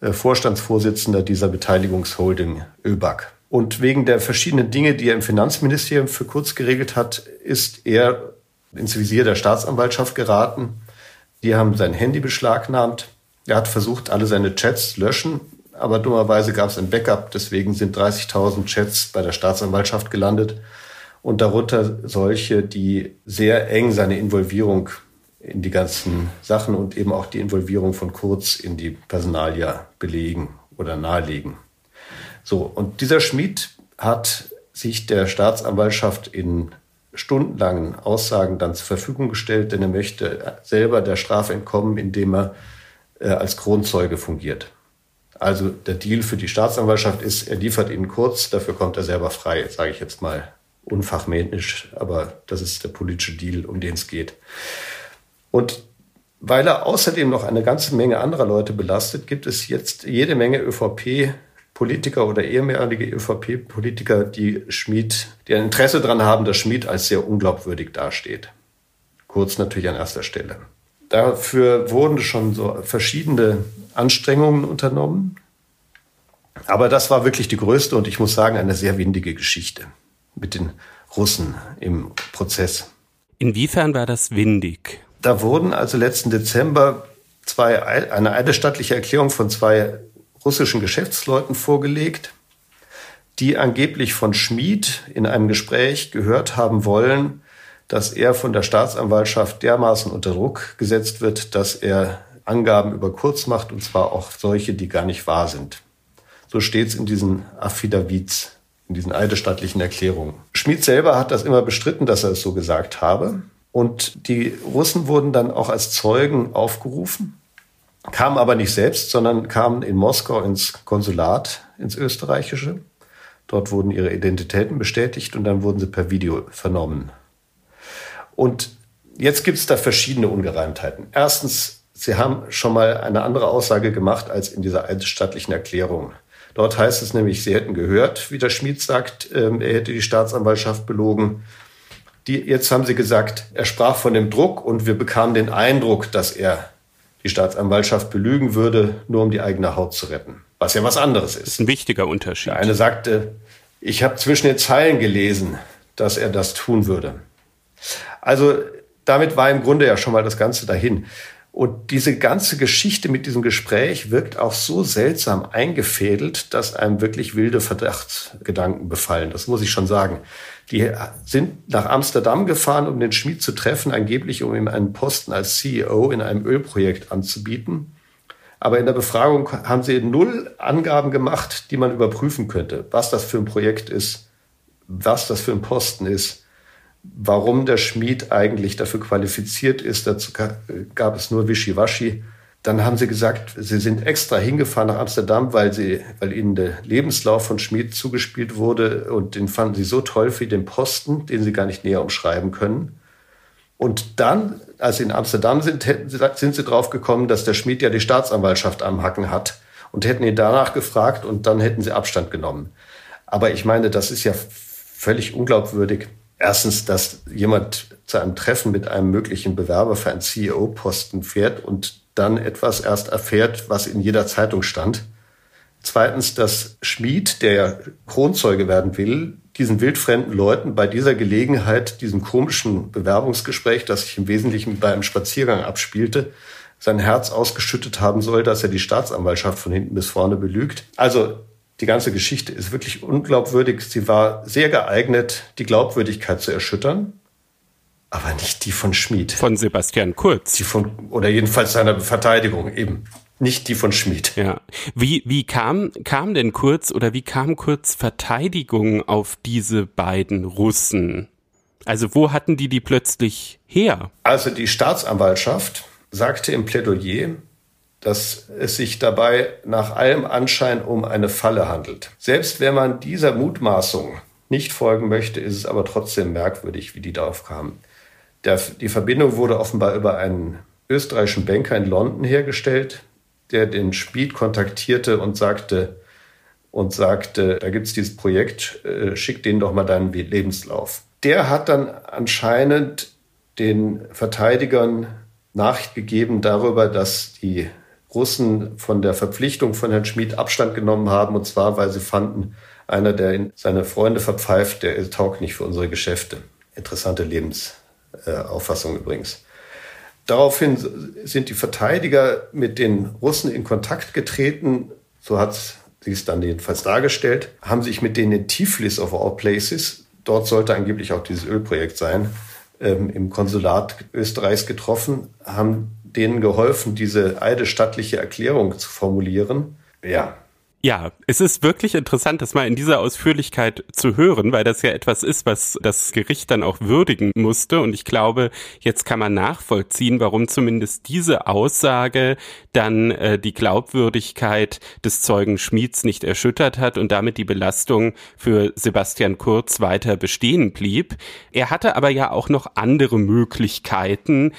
Vorstandsvorsitzender dieser Beteiligungsholding ÖBAG. Und wegen der verschiedenen Dinge, die er im Finanzministerium für Kurz geregelt hat, ist er ins Visier der Staatsanwaltschaft geraten die haben sein Handy beschlagnahmt. Er hat versucht, alle seine Chats zu löschen, aber dummerweise gab es ein Backup. Deswegen sind 30.000 Chats bei der Staatsanwaltschaft gelandet und darunter solche, die sehr eng seine Involvierung in die ganzen Sachen und eben auch die Involvierung von Kurz in die Personalia belegen oder nahelegen. So, und dieser Schmied hat sich der Staatsanwaltschaft in stundenlangen Aussagen dann zur Verfügung gestellt, denn er möchte selber der Strafe entkommen, indem er äh, als Kronzeuge fungiert. Also der Deal für die Staatsanwaltschaft ist, er liefert ihnen kurz, dafür kommt er selber frei, sage ich jetzt mal unfachmännisch, aber das ist der politische Deal, um den es geht. Und weil er außerdem noch eine ganze Menge anderer Leute belastet, gibt es jetzt jede Menge ÖVP Politiker oder ehemalige ÖVP-Politiker, die Schmid, die ein Interesse daran haben, dass Schmid als sehr unglaubwürdig dasteht. Kurz natürlich an erster Stelle. Dafür wurden schon so verschiedene Anstrengungen unternommen. Aber das war wirklich die größte und ich muss sagen, eine sehr windige Geschichte mit den Russen im Prozess. Inwiefern war das windig? Da wurden also letzten Dezember zwei, eine eidesstattliche Erklärung von zwei russischen Geschäftsleuten vorgelegt, die angeblich von Schmid in einem Gespräch gehört haben wollen, dass er von der Staatsanwaltschaft dermaßen unter Druck gesetzt wird, dass er Angaben über Kurz macht, und zwar auch solche, die gar nicht wahr sind. So steht es in diesen Affidavits, in diesen eidesstattlichen Erklärungen. Schmid selber hat das immer bestritten, dass er es so gesagt habe. Und die Russen wurden dann auch als Zeugen aufgerufen kamen aber nicht selbst, sondern kamen in Moskau ins Konsulat, ins österreichische. Dort wurden ihre Identitäten bestätigt und dann wurden sie per Video vernommen. Und jetzt gibt es da verschiedene Ungereimtheiten. Erstens, Sie haben schon mal eine andere Aussage gemacht als in dieser eidesstattlichen Erklärung. Dort heißt es nämlich, sie hätten gehört, wie der Schmied sagt, ähm, er hätte die Staatsanwaltschaft belogen. Die, jetzt haben sie gesagt, er sprach von dem Druck und wir bekamen den Eindruck, dass er die Staatsanwaltschaft belügen würde, nur um die eigene Haut zu retten. Was ja was anderes ist. Das ist ein wichtiger Unterschied. Der eine sagte, ich habe zwischen den Zeilen gelesen, dass er das tun würde. Also damit war im Grunde ja schon mal das Ganze dahin. Und diese ganze Geschichte mit diesem Gespräch wirkt auch so seltsam eingefädelt, dass einem wirklich wilde Verdachtsgedanken befallen. Das muss ich schon sagen. Die sind nach Amsterdam gefahren, um den Schmied zu treffen, angeblich um ihm einen Posten als CEO in einem Ölprojekt anzubieten. Aber in der Befragung haben sie null Angaben gemacht, die man überprüfen könnte, was das für ein Projekt ist, was das für ein Posten ist warum der Schmied eigentlich dafür qualifiziert ist. Dazu gab es nur Wischiwaschi. Dann haben sie gesagt, sie sind extra hingefahren nach Amsterdam, weil, sie, weil ihnen der Lebenslauf von Schmied zugespielt wurde und den fanden sie so toll für den Posten, den sie gar nicht näher umschreiben können. Und dann, als sie in Amsterdam sind, sind sie drauf gekommen, dass der Schmied ja die Staatsanwaltschaft am Hacken hat und hätten ihn danach gefragt und dann hätten sie Abstand genommen. Aber ich meine, das ist ja völlig unglaubwürdig. Erstens, dass jemand zu einem Treffen mit einem möglichen Bewerber für einen CEO-Posten fährt und dann etwas erst erfährt, was in jeder Zeitung stand. Zweitens, dass Schmied, der ja Kronzeuge werden will, diesen wildfremden Leuten bei dieser Gelegenheit, diesem komischen Bewerbungsgespräch, das sich im Wesentlichen bei einem Spaziergang abspielte, sein Herz ausgeschüttet haben soll, dass er die Staatsanwaltschaft von hinten bis vorne belügt. Also die ganze Geschichte ist wirklich unglaubwürdig. Sie war sehr geeignet, die Glaubwürdigkeit zu erschüttern, aber nicht die von Schmid. Von Sebastian Kurz. Die von, oder jedenfalls seiner Verteidigung eben. Nicht die von Schmid. Ja. Wie, wie kam, kam denn Kurz oder wie kam Kurz Verteidigung auf diese beiden Russen? Also wo hatten die die plötzlich her? Also die Staatsanwaltschaft sagte im Plädoyer, dass es sich dabei nach allem Anschein um eine Falle handelt. Selbst wenn man dieser Mutmaßung nicht folgen möchte, ist es aber trotzdem merkwürdig, wie die darauf kamen. Der, die Verbindung wurde offenbar über einen österreichischen Banker in London hergestellt, der den Speed kontaktierte und sagte, und sagte, da gibt's dieses Projekt, äh, schick denen doch mal deinen Lebenslauf. Der hat dann anscheinend den Verteidigern Nachricht gegeben darüber, dass die Russen von der Verpflichtung von Herrn Schmid Abstand genommen haben, und zwar, weil sie fanden, einer, der seine Freunde verpfeift, der taugt nicht für unsere Geschäfte. Interessante Lebensauffassung übrigens. Daraufhin sind die Verteidiger mit den Russen in Kontakt getreten, so hat sie es dann jedenfalls dargestellt, haben sich mit denen in Tiflis of all places, dort sollte angeblich auch dieses Ölprojekt sein, ähm, im Konsulat Österreichs getroffen, haben denen geholfen, diese eidesstattliche Erklärung zu formulieren. Ja, ja, es ist wirklich interessant, das mal in dieser Ausführlichkeit zu hören, weil das ja etwas ist, was das Gericht dann auch würdigen musste. Und ich glaube, jetzt kann man nachvollziehen, warum zumindest diese Aussage dann äh, die Glaubwürdigkeit des Zeugen Schmieds nicht erschüttert hat und damit die Belastung für Sebastian Kurz weiter bestehen blieb. Er hatte aber ja auch noch andere Möglichkeiten,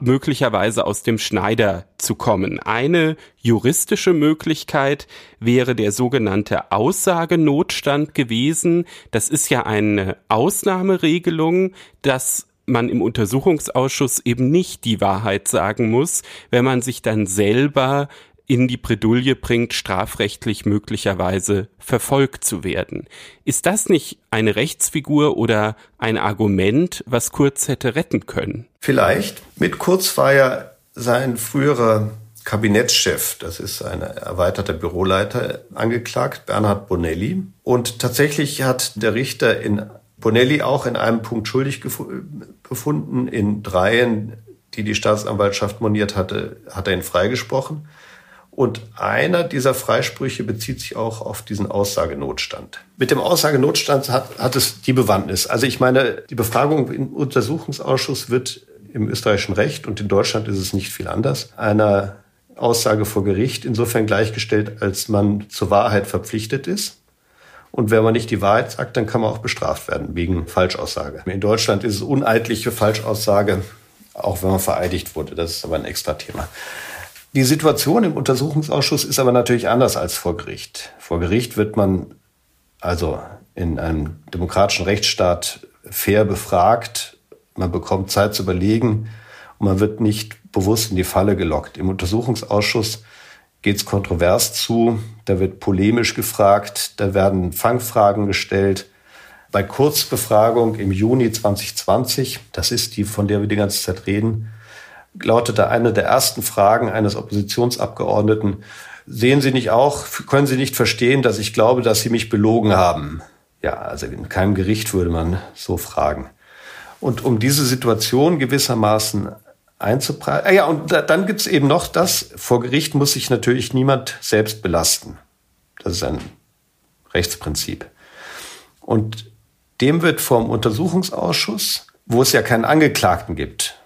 möglicherweise aus dem Schneider zu kommen. Eine juristische Möglichkeit wäre der sogenannte Aussagenotstand gewesen. Das ist ja eine Ausnahmeregelung, dass man im Untersuchungsausschuss eben nicht die Wahrheit sagen muss, wenn man sich dann selber in die Bredouille bringt, strafrechtlich möglicherweise verfolgt zu werden. Ist das nicht eine Rechtsfigur oder ein Argument, was Kurz hätte retten können? Vielleicht. Mit Kurz war ja sein früherer Kabinettschef, das ist ein erweiterter Büroleiter, angeklagt, Bernhard Bonelli. Und tatsächlich hat der Richter in Bonelli auch in einem Punkt schuldig befunden. In dreien, die die Staatsanwaltschaft moniert hatte, hat er ihn freigesprochen. Und einer dieser Freisprüche bezieht sich auch auf diesen Aussagenotstand. Mit dem Aussagenotstand hat, hat es die Bewandtnis. Also ich meine, die Befragung im Untersuchungsausschuss wird im österreichischen Recht und in Deutschland ist es nicht viel anders, einer Aussage vor Gericht insofern gleichgestellt, als man zur Wahrheit verpflichtet ist. Und wenn man nicht die Wahrheit sagt, dann kann man auch bestraft werden wegen Falschaussage. In Deutschland ist es uneidliche Falschaussage, auch wenn man vereidigt wurde. Das ist aber ein extra Thema. Die Situation im Untersuchungsausschuss ist aber natürlich anders als vor Gericht. Vor Gericht wird man also in einem demokratischen Rechtsstaat fair befragt, man bekommt Zeit zu überlegen und man wird nicht bewusst in die Falle gelockt. Im Untersuchungsausschuss geht es kontrovers zu, da wird polemisch gefragt, da werden Fangfragen gestellt. Bei Kurzbefragung im Juni 2020, das ist die, von der wir die ganze Zeit reden, lautete eine der ersten Fragen eines Oppositionsabgeordneten, sehen Sie nicht auch, können Sie nicht verstehen, dass ich glaube, dass Sie mich belogen haben? Ja, also in keinem Gericht würde man so fragen. Und um diese Situation gewissermaßen einzupreisen. Ah ja, und da, dann gibt's eben noch das, vor Gericht muss sich natürlich niemand selbst belasten. Das ist ein Rechtsprinzip. Und dem wird vom Untersuchungsausschuss, wo es ja keinen Angeklagten gibt,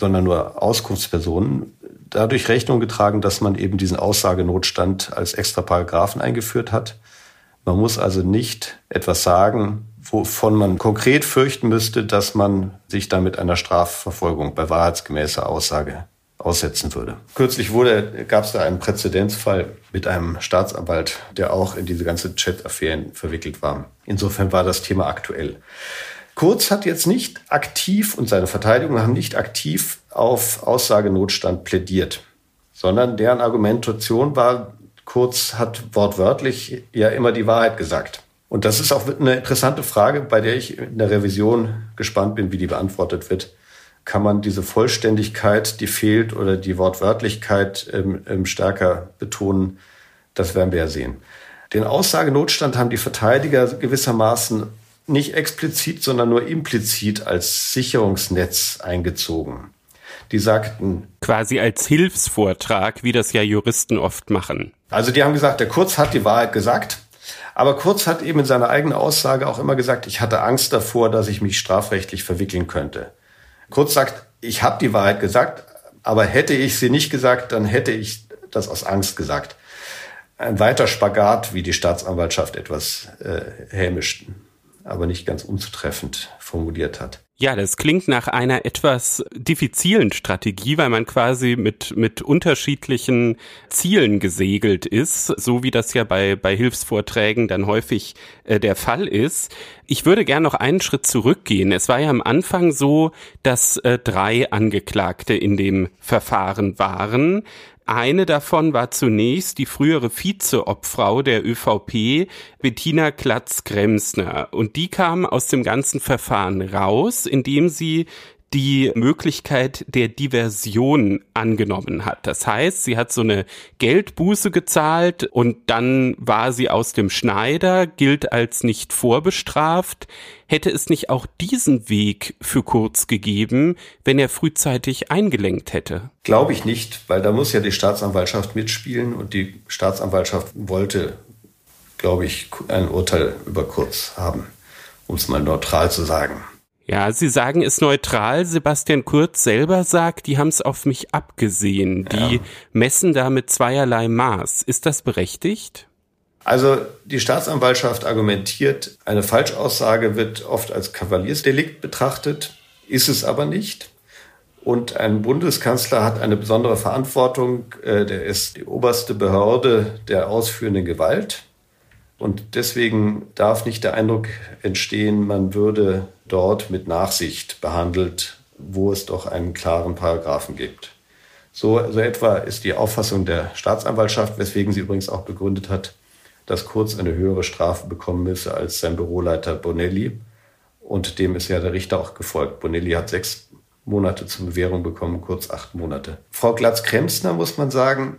sondern nur Auskunftspersonen, dadurch Rechnung getragen, dass man eben diesen Aussagenotstand als extra Paragraphen eingeführt hat. Man muss also nicht etwas sagen, wovon man konkret fürchten müsste, dass man sich damit einer Strafverfolgung bei wahrheitsgemäßer Aussage aussetzen würde. Kürzlich wurde, gab es da einen Präzedenzfall mit einem Staatsanwalt, der auch in diese ganze Chat-Affären verwickelt war. Insofern war das Thema aktuell. Kurz hat jetzt nicht aktiv und seine Verteidigung haben nicht aktiv auf Aussagenotstand plädiert, sondern deren Argumentation war, Kurz hat wortwörtlich ja immer die Wahrheit gesagt. Und das ist auch eine interessante Frage, bei der ich in der Revision gespannt bin, wie die beantwortet wird. Kann man diese Vollständigkeit, die fehlt, oder die Wortwörtlichkeit ähm, ähm, stärker betonen? Das werden wir ja sehen. Den Aussagenotstand haben die Verteidiger gewissermaßen nicht explizit, sondern nur implizit als Sicherungsnetz eingezogen. Die sagten. Quasi als Hilfsvortrag, wie das ja Juristen oft machen. Also die haben gesagt, der Kurz hat die Wahrheit gesagt. Aber Kurz hat eben in seiner eigenen Aussage auch immer gesagt, ich hatte Angst davor, dass ich mich strafrechtlich verwickeln könnte. Kurz sagt, ich habe die Wahrheit gesagt, aber hätte ich sie nicht gesagt, dann hätte ich das aus Angst gesagt. Ein weiter Spagat, wie die Staatsanwaltschaft etwas äh, hämisch, aber nicht ganz unzutreffend formuliert hat. Ja, das klingt nach einer etwas diffizilen Strategie, weil man quasi mit, mit unterschiedlichen Zielen gesegelt ist, so wie das ja bei, bei Hilfsvorträgen dann häufig äh, der Fall ist. Ich würde gern noch einen Schritt zurückgehen. Es war ja am Anfang so, dass äh, drei Angeklagte in dem Verfahren waren. Eine davon war zunächst die frühere Vizeobfrau der ÖVP, Bettina Klatz-Gremsner. Und die kam aus dem ganzen Verfahren raus, indem sie die Möglichkeit der Diversion angenommen hat. Das heißt, sie hat so eine Geldbuße gezahlt und dann war sie aus dem Schneider, gilt als nicht vorbestraft. Hätte es nicht auch diesen Weg für Kurz gegeben, wenn er frühzeitig eingelenkt hätte? Glaube ich nicht, weil da muss ja die Staatsanwaltschaft mitspielen und die Staatsanwaltschaft wollte, glaube ich, ein Urteil über Kurz haben, um es mal neutral zu sagen. Ja, Sie sagen es neutral. Sebastian Kurz selber sagt, die haben es auf mich abgesehen. Die ja. messen da mit zweierlei Maß. Ist das berechtigt? Also die Staatsanwaltschaft argumentiert, eine Falschaussage wird oft als Kavaliersdelikt betrachtet, ist es aber nicht. Und ein Bundeskanzler hat eine besondere Verantwortung, äh, der ist die oberste Behörde der ausführenden Gewalt. Und deswegen darf nicht der Eindruck entstehen, man würde dort mit Nachsicht behandelt, wo es doch einen klaren Paragraphen gibt. So, so etwa ist die Auffassung der Staatsanwaltschaft, weswegen sie übrigens auch begründet hat, dass Kurz eine höhere Strafe bekommen müsse als sein Büroleiter Bonelli. Und dem ist ja der Richter auch gefolgt. Bonelli hat sechs Monate zur Bewährung bekommen, Kurz acht Monate. Frau Glatz-Kremsner, muss man sagen,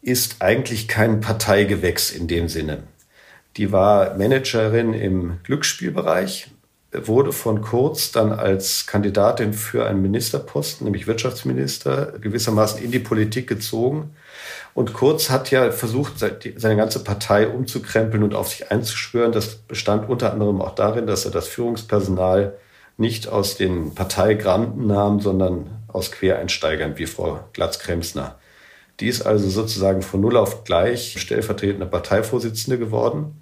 ist eigentlich kein Parteigewächs in dem Sinne. Die war Managerin im Glücksspielbereich, wurde von Kurz dann als Kandidatin für einen Ministerposten, nämlich Wirtschaftsminister, gewissermaßen in die Politik gezogen. Und Kurz hat ja versucht, seine ganze Partei umzukrempeln und auf sich einzuschwören. Das bestand unter anderem auch darin, dass er das Führungspersonal nicht aus den Parteigranten nahm, sondern aus Quereinsteigern wie Frau Glatz-Kremsner. Die ist also sozusagen von Null auf gleich stellvertretende Parteivorsitzende geworden.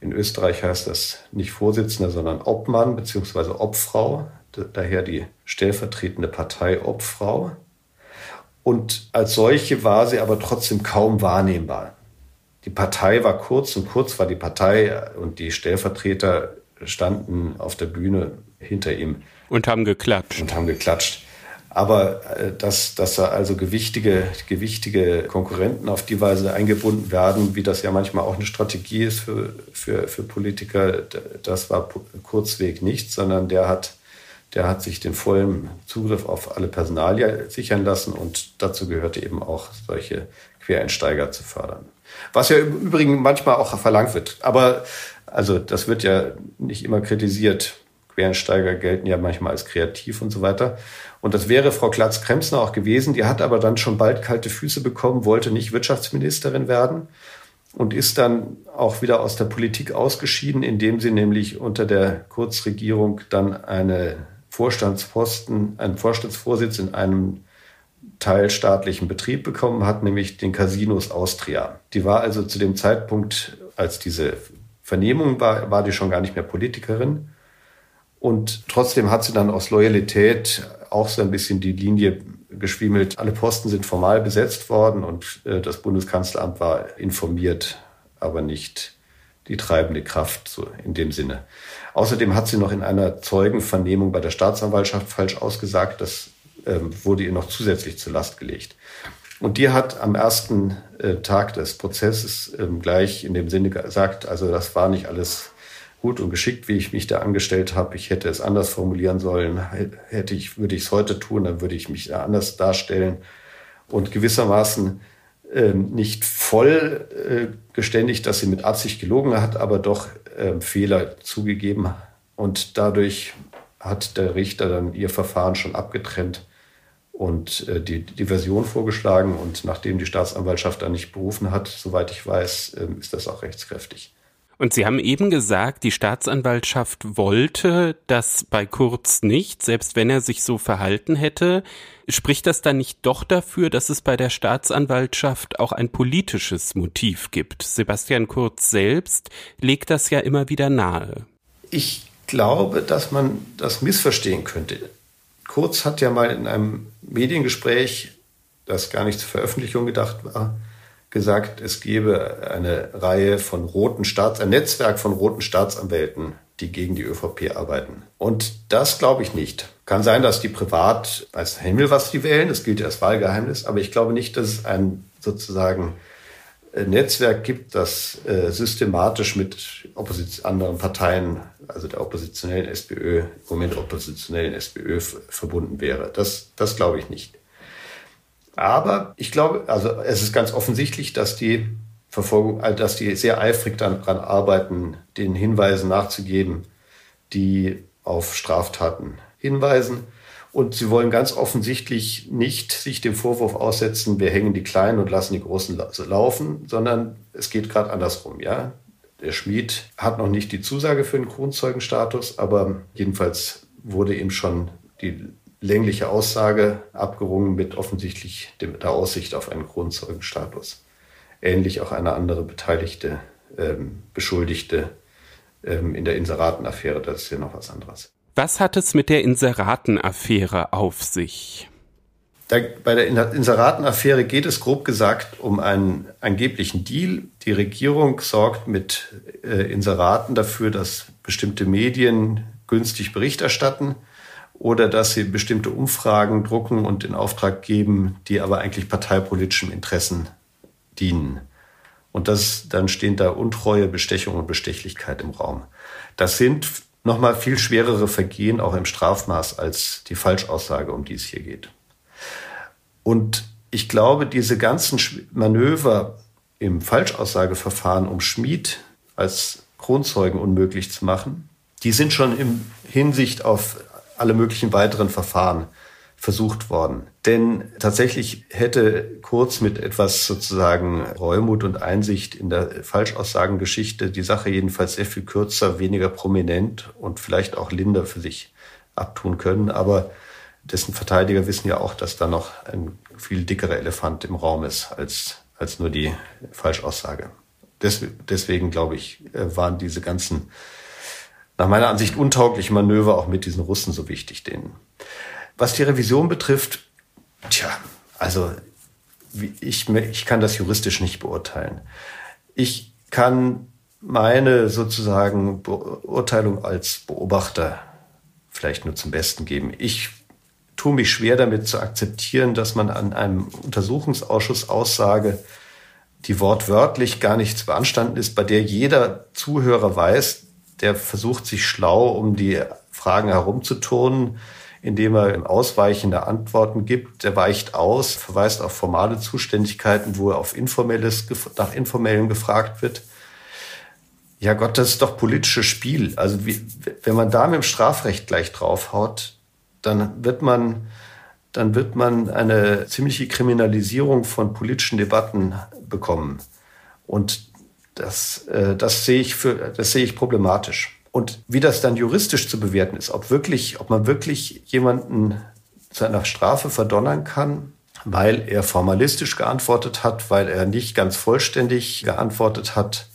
In Österreich heißt das nicht Vorsitzender, sondern Obmann bzw. Obfrau, daher die stellvertretende Parteiobfrau. Und als solche war sie aber trotzdem kaum wahrnehmbar. Die Partei war kurz und kurz war die Partei und die Stellvertreter standen auf der Bühne hinter ihm. Und haben geklatscht. Und haben geklatscht. Aber äh, dass, dass da also gewichtige, gewichtige Konkurrenten auf die Weise eingebunden werden, wie das ja manchmal auch eine Strategie ist für, für, für Politiker, das war kurzweg nicht, sondern der hat, der hat sich den vollen Zugriff auf alle Personalien sichern lassen und dazu gehörte eben auch solche Quereinsteiger zu fördern. Was ja im Übrigen manchmal auch verlangt wird. Aber also das wird ja nicht immer kritisiert. Quereinsteiger gelten ja manchmal als kreativ und so weiter. Und das wäre Frau Klatz-Kremsner auch gewesen. Die hat aber dann schon bald kalte Füße bekommen, wollte nicht Wirtschaftsministerin werden und ist dann auch wieder aus der Politik ausgeschieden, indem sie nämlich unter der Kurzregierung dann eine Vorstandsposten, einen Vorstandsvorsitz in einem teilstaatlichen Betrieb bekommen hat, nämlich den Casinos Austria. Die war also zu dem Zeitpunkt, als diese Vernehmung war, war die schon gar nicht mehr Politikerin. Und trotzdem hat sie dann aus Loyalität auch so ein bisschen die Linie geschwiemelt. Alle Posten sind formal besetzt worden und äh, das Bundeskanzleramt war informiert, aber nicht die treibende Kraft so in dem Sinne. Außerdem hat sie noch in einer Zeugenvernehmung bei der Staatsanwaltschaft falsch ausgesagt. Das ähm, wurde ihr noch zusätzlich zur Last gelegt. Und die hat am ersten äh, Tag des Prozesses ähm, gleich in dem Sinne gesagt, also das war nicht alles gut und geschickt, wie ich mich da angestellt habe. Ich hätte es anders formulieren sollen. Hätte ich, würde ich es heute tun, dann würde ich mich anders darstellen und gewissermaßen äh, nicht voll äh, geständigt, dass sie mit Absicht gelogen hat, aber doch äh, Fehler zugegeben. Und dadurch hat der Richter dann ihr Verfahren schon abgetrennt und äh, die, die Version vorgeschlagen. Und nachdem die Staatsanwaltschaft da nicht berufen hat, soweit ich weiß, äh, ist das auch rechtskräftig. Und Sie haben eben gesagt, die Staatsanwaltschaft wollte das bei Kurz nicht, selbst wenn er sich so verhalten hätte. Spricht das dann nicht doch dafür, dass es bei der Staatsanwaltschaft auch ein politisches Motiv gibt? Sebastian Kurz selbst legt das ja immer wieder nahe. Ich glaube, dass man das missverstehen könnte. Kurz hat ja mal in einem Mediengespräch, das gar nicht zur Veröffentlichung gedacht war, gesagt, es gebe eine Reihe von roten Staats, ein Netzwerk von roten Staatsanwälten, die gegen die ÖVP arbeiten. Und das glaube ich nicht. Kann sein, dass die privat als Himmel was die wählen, das gilt ja als Wahlgeheimnis, aber ich glaube nicht, dass es ein sozusagen äh, Netzwerk gibt, das äh, systematisch mit anderen Parteien, also der oppositionellen SPÖ, im Moment oppositionellen SPÖ verbunden wäre. Das, das glaube ich nicht. Aber ich glaube, also es ist ganz offensichtlich, dass die Verfolgung, also dass die sehr eifrig daran arbeiten, den Hinweisen nachzugeben, die auf Straftaten hinweisen. Und sie wollen ganz offensichtlich nicht sich dem Vorwurf aussetzen, wir hängen die Kleinen und lassen die Großen laufen, sondern es geht gerade andersrum, ja. Der Schmied hat noch nicht die Zusage für den Kronzeugenstatus, aber jedenfalls wurde ihm schon die längliche Aussage abgerungen mit offensichtlich der Aussicht auf einen Kronzeugenstatus. Ähnlich auch eine andere Beteiligte, ähm, Beschuldigte ähm, in der Inseratenaffäre, das ist ja noch was anderes. Was hat es mit der Inseratenaffäre auf sich? Da, bei der Inseratenaffäre geht es grob gesagt um einen angeblichen Deal. Die Regierung sorgt mit äh, Inseraten dafür, dass bestimmte Medien günstig Bericht erstatten oder dass sie bestimmte Umfragen drucken und in Auftrag geben, die aber eigentlich parteipolitischen Interessen dienen. Und das, dann stehen da Untreue, Bestechung und Bestechlichkeit im Raum. Das sind nochmal viel schwerere Vergehen auch im Strafmaß als die Falschaussage, um die es hier geht. Und ich glaube, diese ganzen Manöver im Falschaussageverfahren, um Schmied als Kronzeugen unmöglich zu machen, die sind schon in Hinsicht auf alle möglichen weiteren Verfahren versucht worden. Denn tatsächlich hätte Kurz mit etwas sozusagen Reumut und Einsicht in der Falschaussagengeschichte die Sache jedenfalls sehr viel kürzer, weniger prominent und vielleicht auch linder für sich abtun können. Aber dessen Verteidiger wissen ja auch, dass da noch ein viel dickerer Elefant im Raum ist als, als nur die Falschaussage. Des, deswegen, glaube ich, äh, waren diese ganzen nach meiner Ansicht untaugliche Manöver auch mit diesen Russen so wichtig denen. Was die Revision betrifft, tja, Also ich, ich kann das juristisch nicht beurteilen. Ich kann meine sozusagen Beurteilung als Beobachter vielleicht nur zum Besten geben. Ich tue mich schwer damit zu akzeptieren, dass man an einem Untersuchungsausschuss Aussage, die wortwörtlich gar nichts beanstanden ist, bei der jeder Zuhörer weiß, der versucht sich schlau um die Fragen herumzuturnen, indem er ausweichende Antworten gibt. Der weicht aus, verweist auf formale Zuständigkeiten, wo er auf informelles, nach informellen gefragt wird. Ja Gott, das ist doch politisches Spiel. Also wie, wenn man da mit dem Strafrecht gleich draufhaut, dann wird man, dann wird man eine ziemliche Kriminalisierung von politischen Debatten bekommen. Und das, äh, das sehe ich für, das sehe ich problematisch. Und wie das dann juristisch zu bewerten ist, ob wirklich, ob man wirklich jemanden zu einer Strafe verdonnern kann, weil er formalistisch geantwortet hat, weil er nicht ganz vollständig geantwortet hat.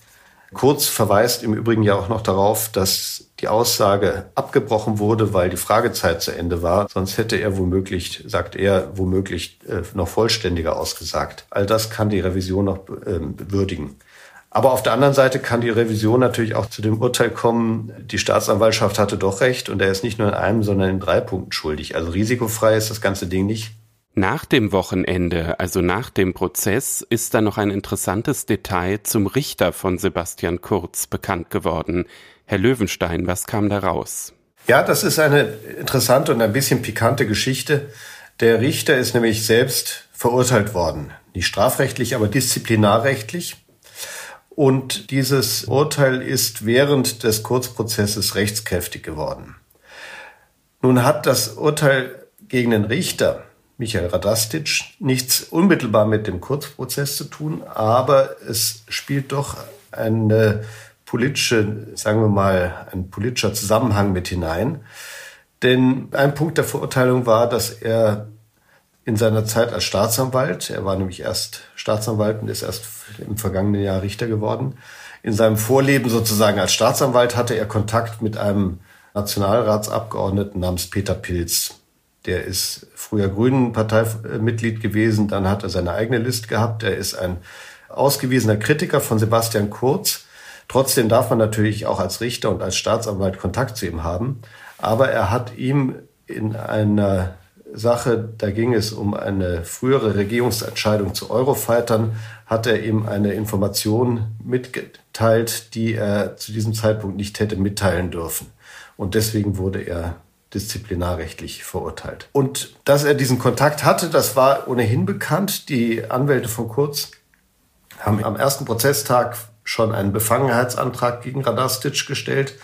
Kurz verweist im Übrigen ja auch noch darauf, dass die Aussage abgebrochen wurde, weil die Fragezeit zu Ende war. Sonst hätte er womöglich, sagt er, womöglich äh, noch vollständiger ausgesagt. All das kann die Revision noch äh, würdigen. Aber auf der anderen Seite kann die Revision natürlich auch zu dem Urteil kommen, die Staatsanwaltschaft hatte doch recht und er ist nicht nur in einem, sondern in drei Punkten schuldig. Also risikofrei ist das ganze Ding nicht. Nach dem Wochenende, also nach dem Prozess, ist da noch ein interessantes Detail zum Richter von Sebastian Kurz bekannt geworden. Herr Löwenstein, was kam da raus? Ja, das ist eine interessante und ein bisschen pikante Geschichte. Der Richter ist nämlich selbst verurteilt worden. Nicht strafrechtlich, aber disziplinarrechtlich. Und dieses Urteil ist während des Kurzprozesses rechtskräftig geworden. Nun hat das Urteil gegen den Richter, Michael Radastic, nichts unmittelbar mit dem Kurzprozess zu tun, aber es spielt doch eine politische, sagen wir mal, ein politischer Zusammenhang mit hinein. Denn ein Punkt der Verurteilung war, dass er in seiner Zeit als Staatsanwalt, er war nämlich erst Staatsanwalt und ist erst im vergangenen Jahr Richter geworden, in seinem Vorleben sozusagen als Staatsanwalt hatte er Kontakt mit einem Nationalratsabgeordneten namens Peter Pilz. Der ist früher Grünen-Parteimitglied gewesen, dann hat er seine eigene List gehabt. Er ist ein ausgewiesener Kritiker von Sebastian Kurz. Trotzdem darf man natürlich auch als Richter und als Staatsanwalt Kontakt zu ihm haben. Aber er hat ihm in einer Sache, da ging es um eine frühere Regierungsentscheidung zu Eurofightern, hat er ihm eine Information mitgeteilt, die er zu diesem Zeitpunkt nicht hätte mitteilen dürfen. Und deswegen wurde er disziplinarrechtlich verurteilt. Und dass er diesen Kontakt hatte, das war ohnehin bekannt. Die Anwälte von Kurz haben am ersten Prozesstag schon einen Befangenheitsantrag gegen Radastic gestellt.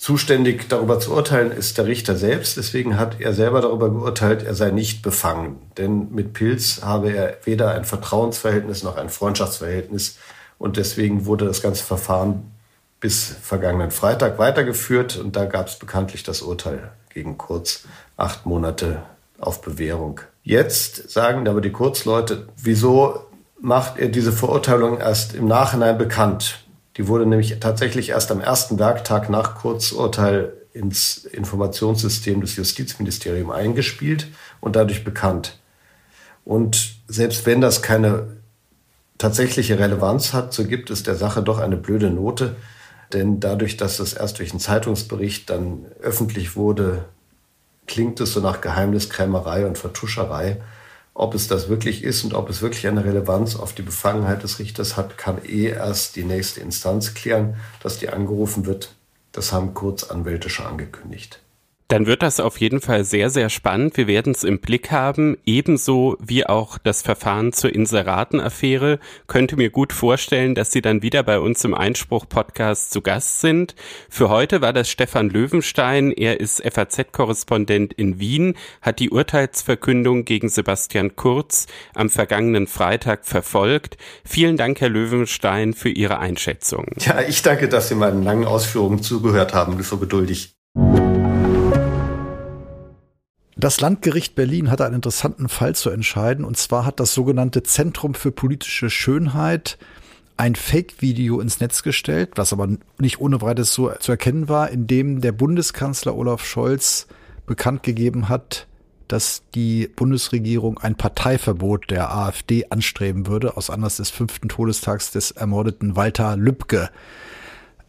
Zuständig darüber zu urteilen ist der Richter selbst. Deswegen hat er selber darüber geurteilt, er sei nicht befangen. Denn mit Pilz habe er weder ein Vertrauensverhältnis noch ein Freundschaftsverhältnis. Und deswegen wurde das ganze Verfahren bis vergangenen Freitag weitergeführt. Und da gab es bekanntlich das Urteil gegen Kurz. Acht Monate auf Bewährung. Jetzt sagen aber die Kurzleute, wieso macht er diese Verurteilung erst im Nachhinein bekannt? Die wurde nämlich tatsächlich erst am ersten Werktag nach Kurzurteil ins Informationssystem des Justizministeriums eingespielt und dadurch bekannt. Und selbst wenn das keine tatsächliche Relevanz hat, so gibt es der Sache doch eine blöde Note. Denn dadurch, dass das erst durch einen Zeitungsbericht dann öffentlich wurde, klingt es so nach Geheimniskrämerei und Vertuscherei. Ob es das wirklich ist und ob es wirklich eine Relevanz auf die Befangenheit des Richters hat, kann eh erst die nächste Instanz klären, dass die angerufen wird. Das haben Kurzanwälte schon angekündigt. Dann wird das auf jeden Fall sehr, sehr spannend. Wir werden es im Blick haben, ebenso wie auch das Verfahren zur Inseratenaffäre. Könnte mir gut vorstellen, dass Sie dann wieder bei uns im Einspruch-Podcast zu Gast sind. Für heute war das Stefan Löwenstein. Er ist FAZ-Korrespondent in Wien, hat die Urteilsverkündung gegen Sebastian Kurz am vergangenen Freitag verfolgt. Vielen Dank, Herr Löwenstein, für Ihre Einschätzung. Ja, ich danke, dass Sie meinen langen Ausführungen zugehört haben, so geduldig. Das Landgericht Berlin hatte einen interessanten Fall zu entscheiden. Und zwar hat das sogenannte Zentrum für politische Schönheit ein Fake-Video ins Netz gestellt, was aber nicht ohne weiteres so zu erkennen war, in dem der Bundeskanzler Olaf Scholz bekannt gegeben hat, dass die Bundesregierung ein Parteiverbot der AfD anstreben würde, aus Anlass des fünften Todestags des ermordeten Walter Lübcke.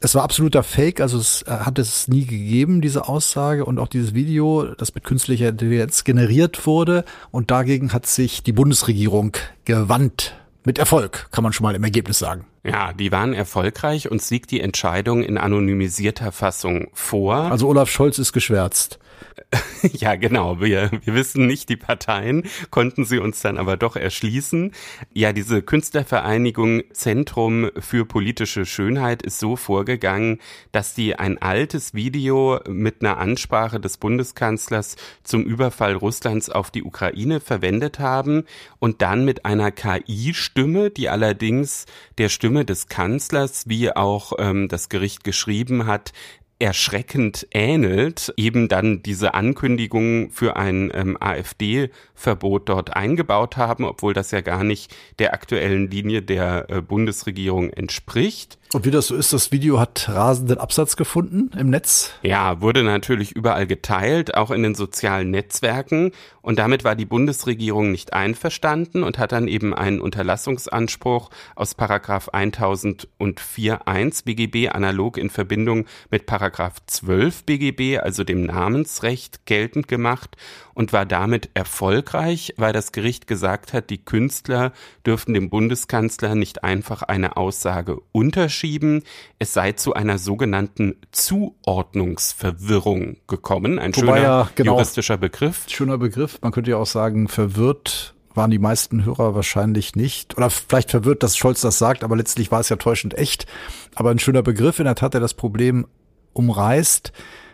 Es war absoluter Fake, also es äh, hat es nie gegeben, diese Aussage und auch dieses Video, das mit künstlicher Intelligenz generiert wurde. Und dagegen hat sich die Bundesregierung gewandt. Mit Erfolg, kann man schon mal im Ergebnis sagen. Ja, die waren erfolgreich und siegt die Entscheidung in anonymisierter Fassung vor. Also Olaf Scholz ist geschwärzt. Ja, genau. Wir, wir wissen nicht die Parteien, konnten sie uns dann aber doch erschließen. Ja, diese Künstlervereinigung Zentrum für politische Schönheit ist so vorgegangen, dass die ein altes Video mit einer Ansprache des Bundeskanzlers zum Überfall Russlands auf die Ukraine verwendet haben und dann mit einer KI-Stimme, die allerdings der Stimme des Kanzlers, wie auch ähm, das Gericht geschrieben hat, erschreckend ähnelt, eben dann diese Ankündigung für ein ähm, AfD-Verbot dort eingebaut haben, obwohl das ja gar nicht der aktuellen Linie der äh, Bundesregierung entspricht. Und wie das so ist, das Video hat rasenden Absatz gefunden im Netz. Ja, wurde natürlich überall geteilt, auch in den sozialen Netzwerken. Und damit war die Bundesregierung nicht einverstanden und hat dann eben einen Unterlassungsanspruch aus Paragraph 1004.1 BGB analog in Verbindung mit Paragraph 12 BGB, also dem Namensrecht, geltend gemacht und war damit erfolgreich, weil das Gericht gesagt hat, die Künstler dürften dem Bundeskanzler nicht einfach eine Aussage unterschieben, es sei zu einer sogenannten Zuordnungsverwirrung gekommen. Ein Wobei schöner ja, genau, juristischer Begriff. Schöner Begriff. Man könnte ja auch sagen, verwirrt waren die meisten Hörer wahrscheinlich nicht. Oder vielleicht verwirrt, dass Scholz das sagt, aber letztlich war es ja täuschend echt. Aber ein schöner Begriff, in der Tat, der das Problem umreißt.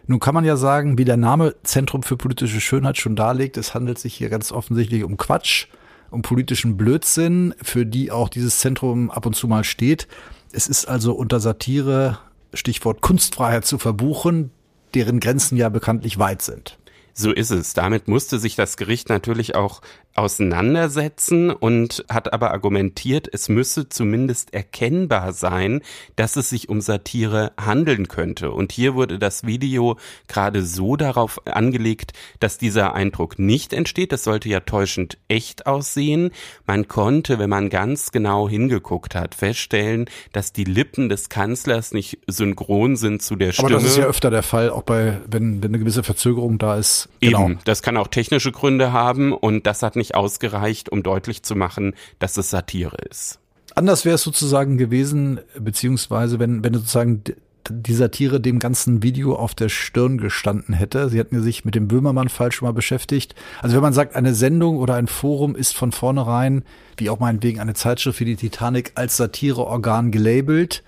Nun kann man ja sagen, wie der Name Zentrum für politische Schönheit schon darlegt, es handelt sich hier ganz offensichtlich um Quatsch, um politischen Blödsinn, für die auch dieses Zentrum ab und zu mal steht. Es ist also unter Satire, Stichwort Kunstfreiheit zu verbuchen, deren Grenzen ja bekanntlich weit sind. So ist es. Damit musste sich das Gericht natürlich auch auseinandersetzen und hat aber argumentiert, es müsse zumindest erkennbar sein, dass es sich um Satire handeln könnte. Und hier wurde das Video gerade so darauf angelegt, dass dieser Eindruck nicht entsteht. Das sollte ja täuschend echt aussehen. Man konnte, wenn man ganz genau hingeguckt hat, feststellen, dass die Lippen des Kanzlers nicht synchron sind zu der Stimme. Aber das ist ja öfter der Fall, auch bei, wenn, wenn eine gewisse Verzögerung da ist. Genau. Eben, das kann auch technische Gründe haben und das hat nicht nicht ausgereicht, um deutlich zu machen, dass es Satire ist. Anders wäre es sozusagen gewesen, beziehungsweise wenn, wenn sozusagen die Satire dem ganzen Video auf der Stirn gestanden hätte. Sie hatten sich mit dem Böhmermann-Fall schon mal beschäftigt. Also wenn man sagt, eine Sendung oder ein Forum ist von vornherein, wie auch meinetwegen eine Zeitschrift wie die Titanic, als Satireorgan gelabelt,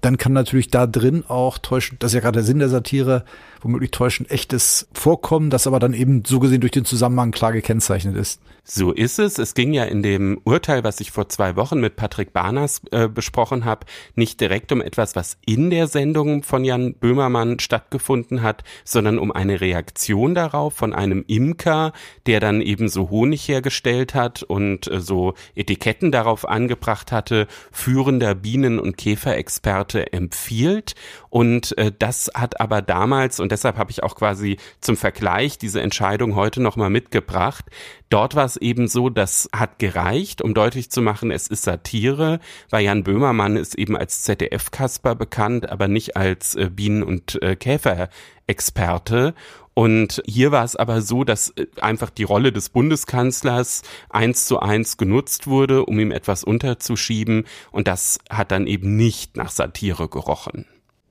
dann kann natürlich da drin auch täuschen, das ist ja gerade der Sinn der Satire, womöglich täuschend echtes vorkommen, das aber dann eben so gesehen durch den Zusammenhang klar gekennzeichnet ist. So ist es. Es ging ja in dem Urteil, was ich vor zwei Wochen mit Patrick Barners äh, besprochen habe, nicht direkt um etwas, was in der Sendung von Jan Böhmermann stattgefunden hat, sondern um eine Reaktion darauf von einem Imker, der dann eben so Honig hergestellt hat und äh, so Etiketten darauf angebracht hatte, führender Bienen- und Käferexperte empfiehlt. Und äh, das hat aber damals, und deshalb habe ich auch quasi zum Vergleich diese Entscheidung heute nochmal mitgebracht, Dort war es eben so, das hat gereicht, um deutlich zu machen, es ist Satire, weil Jan Böhmermann ist eben als ZDF-Kasper bekannt, aber nicht als äh, Bienen- und äh, Käfer-Experte. Und hier war es aber so, dass äh, einfach die Rolle des Bundeskanzlers eins zu eins genutzt wurde, um ihm etwas unterzuschieben. Und das hat dann eben nicht nach Satire gerochen.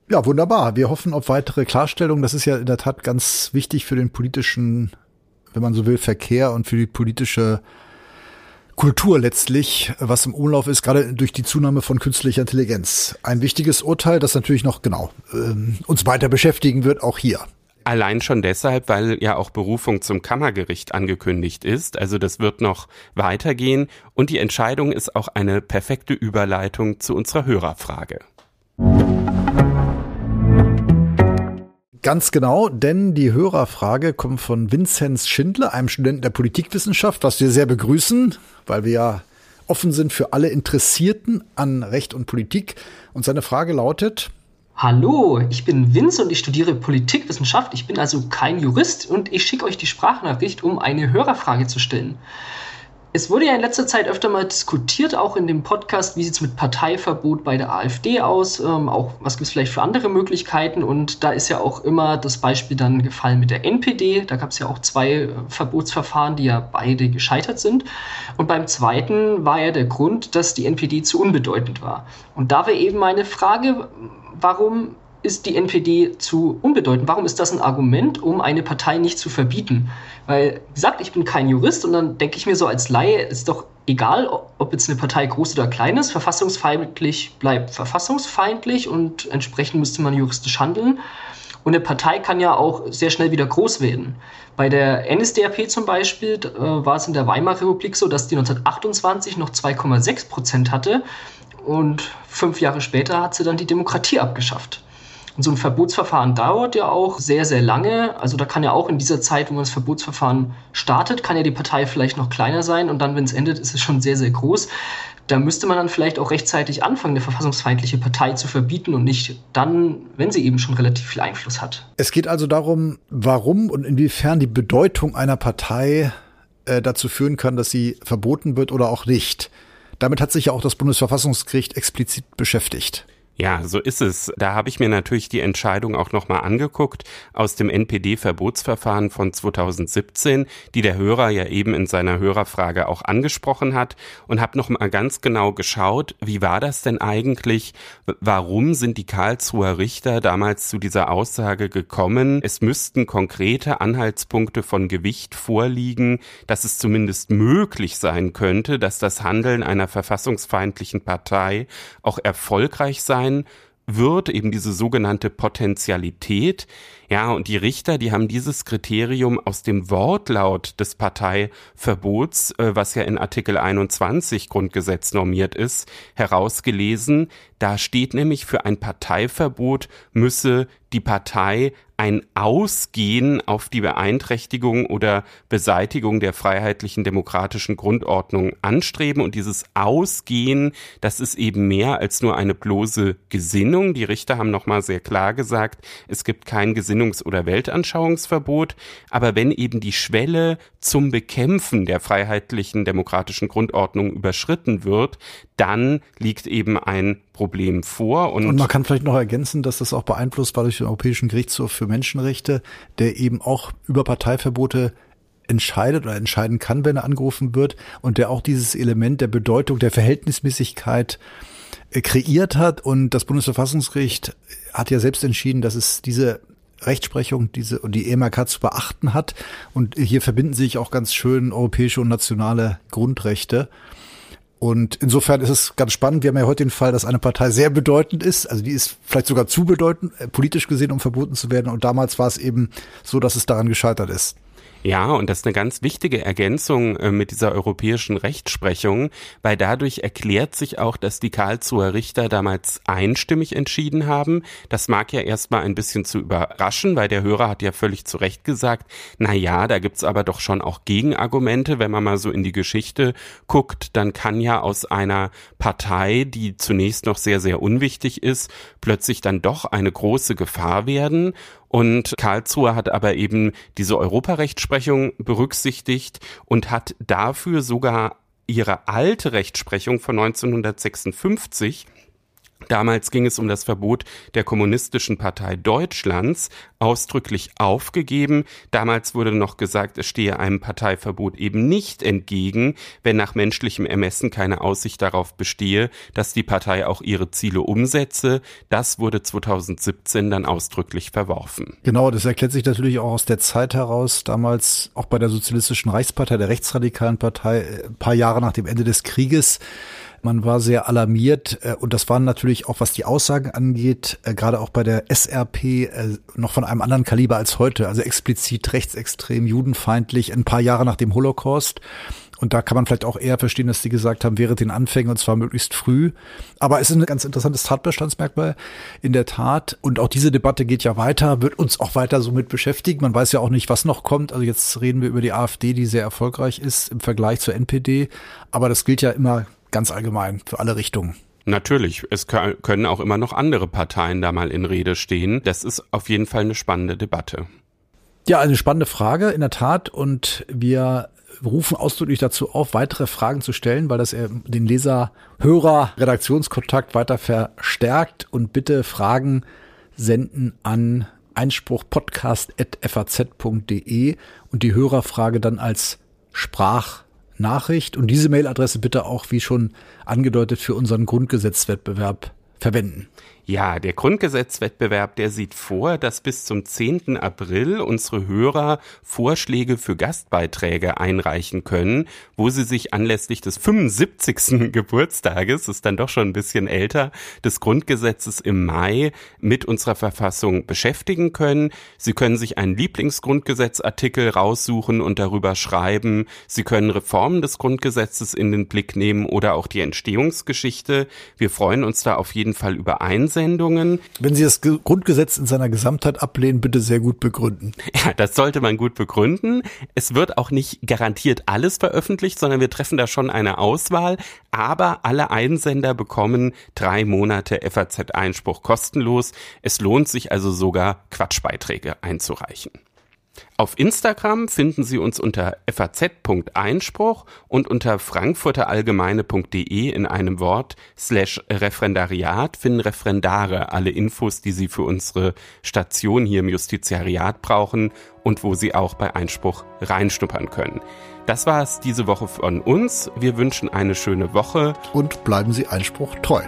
Ja, wunderbar. Wir hoffen auf weitere Klarstellungen. Das ist ja in der Tat ganz wichtig für den politischen wenn man so will, Verkehr und für die politische Kultur letztlich, was im Umlauf ist, gerade durch die Zunahme von künstlicher Intelligenz. Ein wichtiges Urteil, das natürlich noch genau äh, uns weiter beschäftigen wird, auch hier. Allein schon deshalb, weil ja auch Berufung zum Kammergericht angekündigt ist. Also das wird noch weitergehen und die Entscheidung ist auch eine perfekte Überleitung zu unserer Hörerfrage. Ganz genau, denn die Hörerfrage kommt von Vinzenz Schindler, einem Studenten der Politikwissenschaft, was wir sehr begrüßen, weil wir ja offen sind für alle Interessierten an Recht und Politik. Und seine Frage lautet, Hallo, ich bin Vince und ich studiere Politikwissenschaft. Ich bin also kein Jurist und ich schicke euch die Sprachnachricht, um eine Hörerfrage zu stellen. Es wurde ja in letzter Zeit öfter mal diskutiert, auch in dem Podcast, wie sieht es mit Parteiverbot bei der AfD aus, ähm, auch was gibt es vielleicht für andere Möglichkeiten. Und da ist ja auch immer das Beispiel dann gefallen mit der NPD. Da gab es ja auch zwei äh, Verbotsverfahren, die ja beide gescheitert sind. Und beim zweiten war ja der Grund, dass die NPD zu unbedeutend war. Und da wäre eben meine Frage, warum ist die NPD zu unbedeutend? Warum ist das ein Argument, um eine Partei nicht zu verbieten? Weil, wie gesagt, ich bin kein Jurist und dann denke ich mir so als Laie, ist doch egal, ob jetzt eine Partei groß oder klein ist, verfassungsfeindlich bleibt verfassungsfeindlich und entsprechend müsste man juristisch handeln. Und eine Partei kann ja auch sehr schnell wieder groß werden. Bei der NSDAP zum Beispiel äh, war es in der Weimarer Republik so, dass die 1928 noch 2,6 Prozent hatte und fünf Jahre später hat sie dann die Demokratie abgeschafft. Und so ein Verbotsverfahren dauert ja auch sehr, sehr lange. Also da kann ja auch in dieser Zeit, wo man das Verbotsverfahren startet, kann ja die Partei vielleicht noch kleiner sein und dann, wenn es endet, ist es schon sehr, sehr groß. Da müsste man dann vielleicht auch rechtzeitig anfangen, eine verfassungsfeindliche Partei zu verbieten und nicht dann, wenn sie eben schon relativ viel Einfluss hat. Es geht also darum, warum und inwiefern die Bedeutung einer Partei äh, dazu führen kann, dass sie verboten wird oder auch nicht. Damit hat sich ja auch das Bundesverfassungsgericht explizit beschäftigt. Ja, so ist es. Da habe ich mir natürlich die Entscheidung auch nochmal angeguckt aus dem NPD-Verbotsverfahren von 2017, die der Hörer ja eben in seiner Hörerfrage auch angesprochen hat und habe nochmal ganz genau geschaut, wie war das denn eigentlich? Warum sind die Karlsruher Richter damals zu dieser Aussage gekommen? Es müssten konkrete Anhaltspunkte von Gewicht vorliegen, dass es zumindest möglich sein könnte, dass das Handeln einer verfassungsfeindlichen Partei auch erfolgreich sein sein wird, eben diese sogenannte Potentialität. Ja, und die Richter, die haben dieses Kriterium aus dem Wortlaut des Parteiverbots, äh, was ja in Artikel 21 Grundgesetz normiert ist, herausgelesen. Da steht nämlich für ein Parteiverbot müsse die Partei ein Ausgehen auf die Beeinträchtigung oder Beseitigung der freiheitlichen demokratischen Grundordnung anstreben. Und dieses Ausgehen, das ist eben mehr als nur eine bloße Gesinnung. Die Richter haben nochmal sehr klar gesagt, es gibt kein Gesinnungs- oder Weltanschauungsverbot. Aber wenn eben die Schwelle zum Bekämpfen der freiheitlichen demokratischen Grundordnung überschritten wird, dann liegt eben ein Problem vor. Und, und man kann vielleicht noch ergänzen, dass das auch beeinflusst war durch den Europäischen Gerichtshof für Menschenrechte, der eben auch über Parteiverbote entscheidet oder entscheiden kann, wenn er angerufen wird und der auch dieses Element der Bedeutung der Verhältnismäßigkeit äh, kreiert hat. Und das Bundesverfassungsgericht hat ja selbst entschieden, dass es diese Rechtsprechung diese und die EMRK zu beachten hat. Und hier verbinden sich auch ganz schön europäische und nationale Grundrechte. Und insofern ist es ganz spannend. Wir haben ja heute den Fall, dass eine Partei sehr bedeutend ist. Also die ist vielleicht sogar zu bedeutend, äh, politisch gesehen, um verboten zu werden. Und damals war es eben so, dass es daran gescheitert ist. Ja, und das ist eine ganz wichtige Ergänzung äh, mit dieser europäischen Rechtsprechung, weil dadurch erklärt sich auch, dass die Karlsruher Richter damals einstimmig entschieden haben. Das mag ja erstmal ein bisschen zu überraschen, weil der Hörer hat ja völlig zu Recht gesagt, na ja, da gibt's aber doch schon auch Gegenargumente. Wenn man mal so in die Geschichte guckt, dann kann ja aus einer Partei, die zunächst noch sehr, sehr unwichtig ist, plötzlich dann doch eine große Gefahr werden. Und Karlsruhe hat aber eben diese Europarechtsprechung berücksichtigt und hat dafür sogar ihre alte Rechtsprechung von 1956 Damals ging es um das Verbot der Kommunistischen Partei Deutschlands, ausdrücklich aufgegeben. Damals wurde noch gesagt, es stehe einem Parteiverbot eben nicht entgegen, wenn nach menschlichem Ermessen keine Aussicht darauf bestehe, dass die Partei auch ihre Ziele umsetze. Das wurde 2017 dann ausdrücklich verworfen. Genau, das erklärt sich natürlich auch aus der Zeit heraus, damals auch bei der Sozialistischen Reichspartei, der rechtsradikalen Partei, ein paar Jahre nach dem Ende des Krieges man war sehr alarmiert äh, und das waren natürlich auch, was die Aussagen angeht, äh, gerade auch bei der SRP äh, noch von einem anderen Kaliber als heute, also explizit rechtsextrem, judenfeindlich, ein paar Jahre nach dem Holocaust. Und da kann man vielleicht auch eher verstehen, dass die gesagt haben, während den Anfängen und zwar möglichst früh. Aber es ist ein ganz interessantes Tatbestandsmerkmal in der Tat. Und auch diese Debatte geht ja weiter, wird uns auch weiter so mit beschäftigen. Man weiß ja auch nicht, was noch kommt. Also jetzt reden wir über die AfD, die sehr erfolgreich ist im Vergleich zur NPD. Aber das gilt ja immer ganz allgemein für alle Richtungen. Natürlich, es können auch immer noch andere Parteien da mal in Rede stehen. Das ist auf jeden Fall eine spannende Debatte. Ja, eine spannende Frage, in der Tat. Und wir rufen ausdrücklich dazu auf, weitere Fragen zu stellen, weil das den Leser-Hörer-Redaktionskontakt weiter verstärkt. Und bitte Fragen senden an einspruchpodcast.faz.de und die Hörerfrage dann als Sprachnachricht. Und diese Mailadresse bitte auch, wie schon angedeutet, für unseren Grundgesetzwettbewerb verwenden. Ja, der Grundgesetzwettbewerb, der sieht vor, dass bis zum 10. April unsere Hörer Vorschläge für Gastbeiträge einreichen können, wo sie sich anlässlich des 75. Geburtstages, ist dann doch schon ein bisschen älter, des Grundgesetzes im Mai mit unserer Verfassung beschäftigen können. Sie können sich einen Lieblingsgrundgesetzartikel raussuchen und darüber schreiben. Sie können Reformen des Grundgesetzes in den Blick nehmen oder auch die Entstehungsgeschichte. Wir freuen uns da auf jeden Fall über Einsatz Sendungen. Wenn Sie das Grundgesetz in seiner Gesamtheit ablehnen, bitte sehr gut begründen. Ja, das sollte man gut begründen. Es wird auch nicht garantiert alles veröffentlicht, sondern wir treffen da schon eine Auswahl. Aber alle Einsender bekommen drei Monate FAZ-Einspruch kostenlos. Es lohnt sich also sogar, Quatschbeiträge einzureichen. Auf Instagram finden Sie uns unter faz.einspruch und unter frankfurterallgemeine.de in einem Wort slash Referendariat finden Referendare alle Infos, die Sie für unsere Station hier im Justiziariat brauchen und wo Sie auch bei Einspruch reinschnuppern können. Das war es diese Woche von uns. Wir wünschen eine schöne Woche. Und bleiben Sie Einspruch treu.